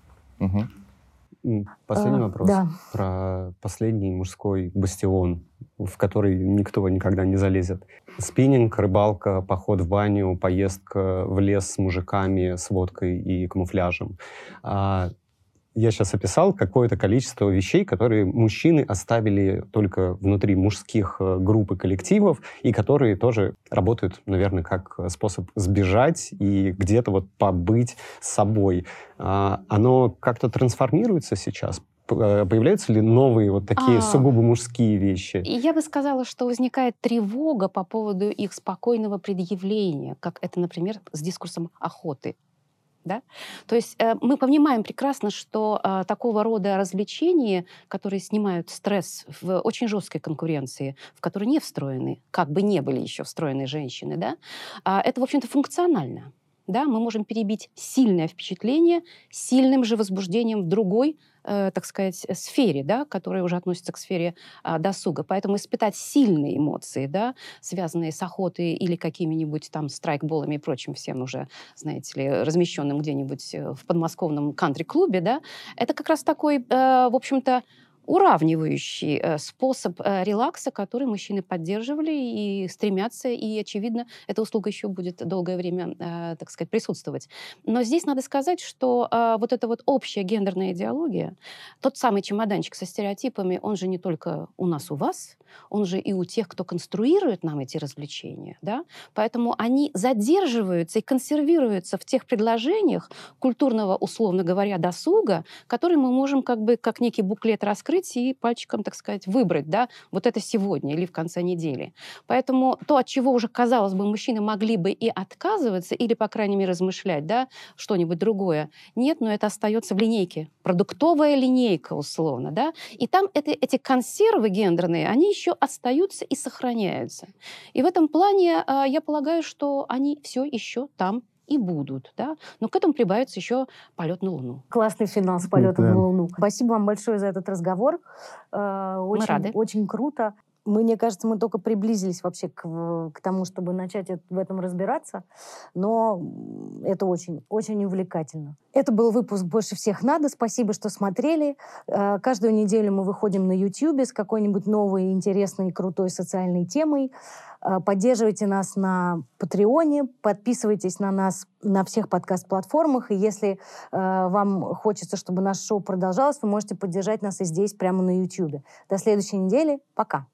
М, Последний А, вопрос. Да. Про последний мужской бастион, в который никто никогда не залезет. Спиннинг, рыбалка, поход в баню, поездка в лес с мужиками, с водкой и камуфляжем. А, я сейчас описал какое-то количество вещей, которые мужчины оставили только внутри мужских э, групп и коллективов, и которые тоже работают, наверное, как э, способ сбежать и где-то вот побыть собой. А, оно как-то трансформируется сейчас? Э, Появляются ли новые вот такие А. сугубо мужские вещи? Я бы сказала, что возникает тревога по поводу их спокойного предъявления, как это, например, с дискурсом охоты. Да? То есть э, мы понимаем прекрасно, что э, такого рода развлечения, которые снимают стресс в очень жесткой конкуренции, в которой не встроены, как бы не были еще встроены женщины, да, а, это, в общем-то, функционально. Да? Мы можем перебить сильное впечатление сильным же возбуждением в другой э, так сказать, э, сфере, да, которая уже относится к сфере а, досуга. Поэтому испытать сильные эмоции, да, связанные с охотой или какими-нибудь там страйкболами и прочим всем уже, знаете ли, размещенным где-нибудь э, в подмосковном кантри-клубе, да, это как раз такой, э, в общем-то, уравнивающий э, способ э, релакса, который мужчины поддерживали и стремятся, и, очевидно, эта услуга еще будет долгое время, э, так сказать, присутствовать. Но здесь надо сказать, что вот эта вот общая гендерная идеология, тот самый чемоданчик со стереотипами, он же не только у нас, у вас, он же и у тех, кто конструирует нам эти развлечения, да? Поэтому они задерживаются и консервируются в тех предложениях культурного, условно говоря, досуга, которые мы можем как бы как некий буклет раскрыть и пальчиком, так сказать, выбрать, да, вот это сегодня или в конце недели. Поэтому то, от чего уже, казалось бы, мужчины могли бы и отказываться, или, по крайней мере, размышлять, да, что-нибудь другое, нет, но это остается в линейке. Продуктовая линейка, условно, да. И там это, эти консервы гендерные, они еще остаются и сохраняются. И в этом плане а, я полагаю, что они все еще там и будут, да. Но к этому прибавится еще полет на Луну. Классный финал с полетом Да. на Луну. Спасибо вам большое за этот разговор. Э, Очень, рады. очень круто. Мне кажется, мы только приблизились вообще к, к тому, чтобы начать в этом разбираться, но это очень, очень увлекательно. Это был выпуск «Больше всех надо». Спасибо, что смотрели. Э, каждую неделю мы выходим на YouTube с какой-нибудь новой, интересной, крутой социальной темой. Э, поддерживайте нас на Патреоне, подписывайтесь на нас на всех подкаст-платформах, и если э, вам хочется, чтобы наше шоу продолжалось, вы можете поддержать нас и здесь, прямо на YouTube. До следующей недели. Пока!